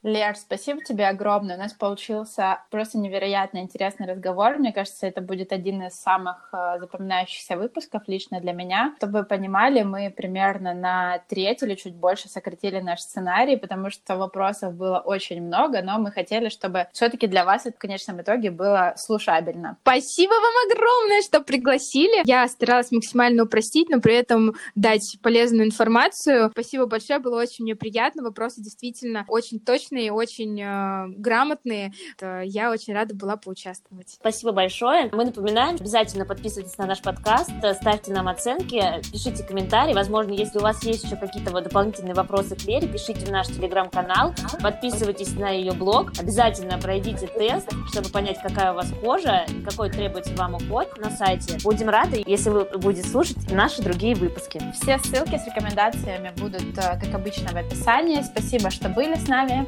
Лер, спасибо тебе огромное. У нас получился просто невероятно интересный разговор. Мне кажется, это будет один из самых э, запоминающихся выпусков лично для меня. Чтобы вы понимали, мы примерно на треть или чуть больше сократили наш сценарий, потому что вопросов было очень много, но мы хотели, чтобы все-таки для вас это в конечном итоге было слушабельно. Спасибо вам огромное, что пригласили. Я старалась максимально упростить, но при этом дать полезную информацию. Спасибо большое, было очень мне приятно. Вопросы действительно очень точно точные, очень э, грамотные. Я очень рада была поучаствовать. Спасибо большое. Мы напоминаем, обязательно подписывайтесь на наш подкаст, ставьте нам оценки, пишите комментарии. Возможно, если у вас есть еще какие-то вот дополнительные вопросы к Лере, пишите в наш телеграм-канал, подписывайтесь на ее блог, обязательно пройдите тест, чтобы понять, какая у вас кожа, какой требуется вам уход на сайте. Будем рады, если вы будете слушать наши другие выпуски. Все ссылки с рекомендациями будут, э, как обычно, в описании. Спасибо, что были с нами.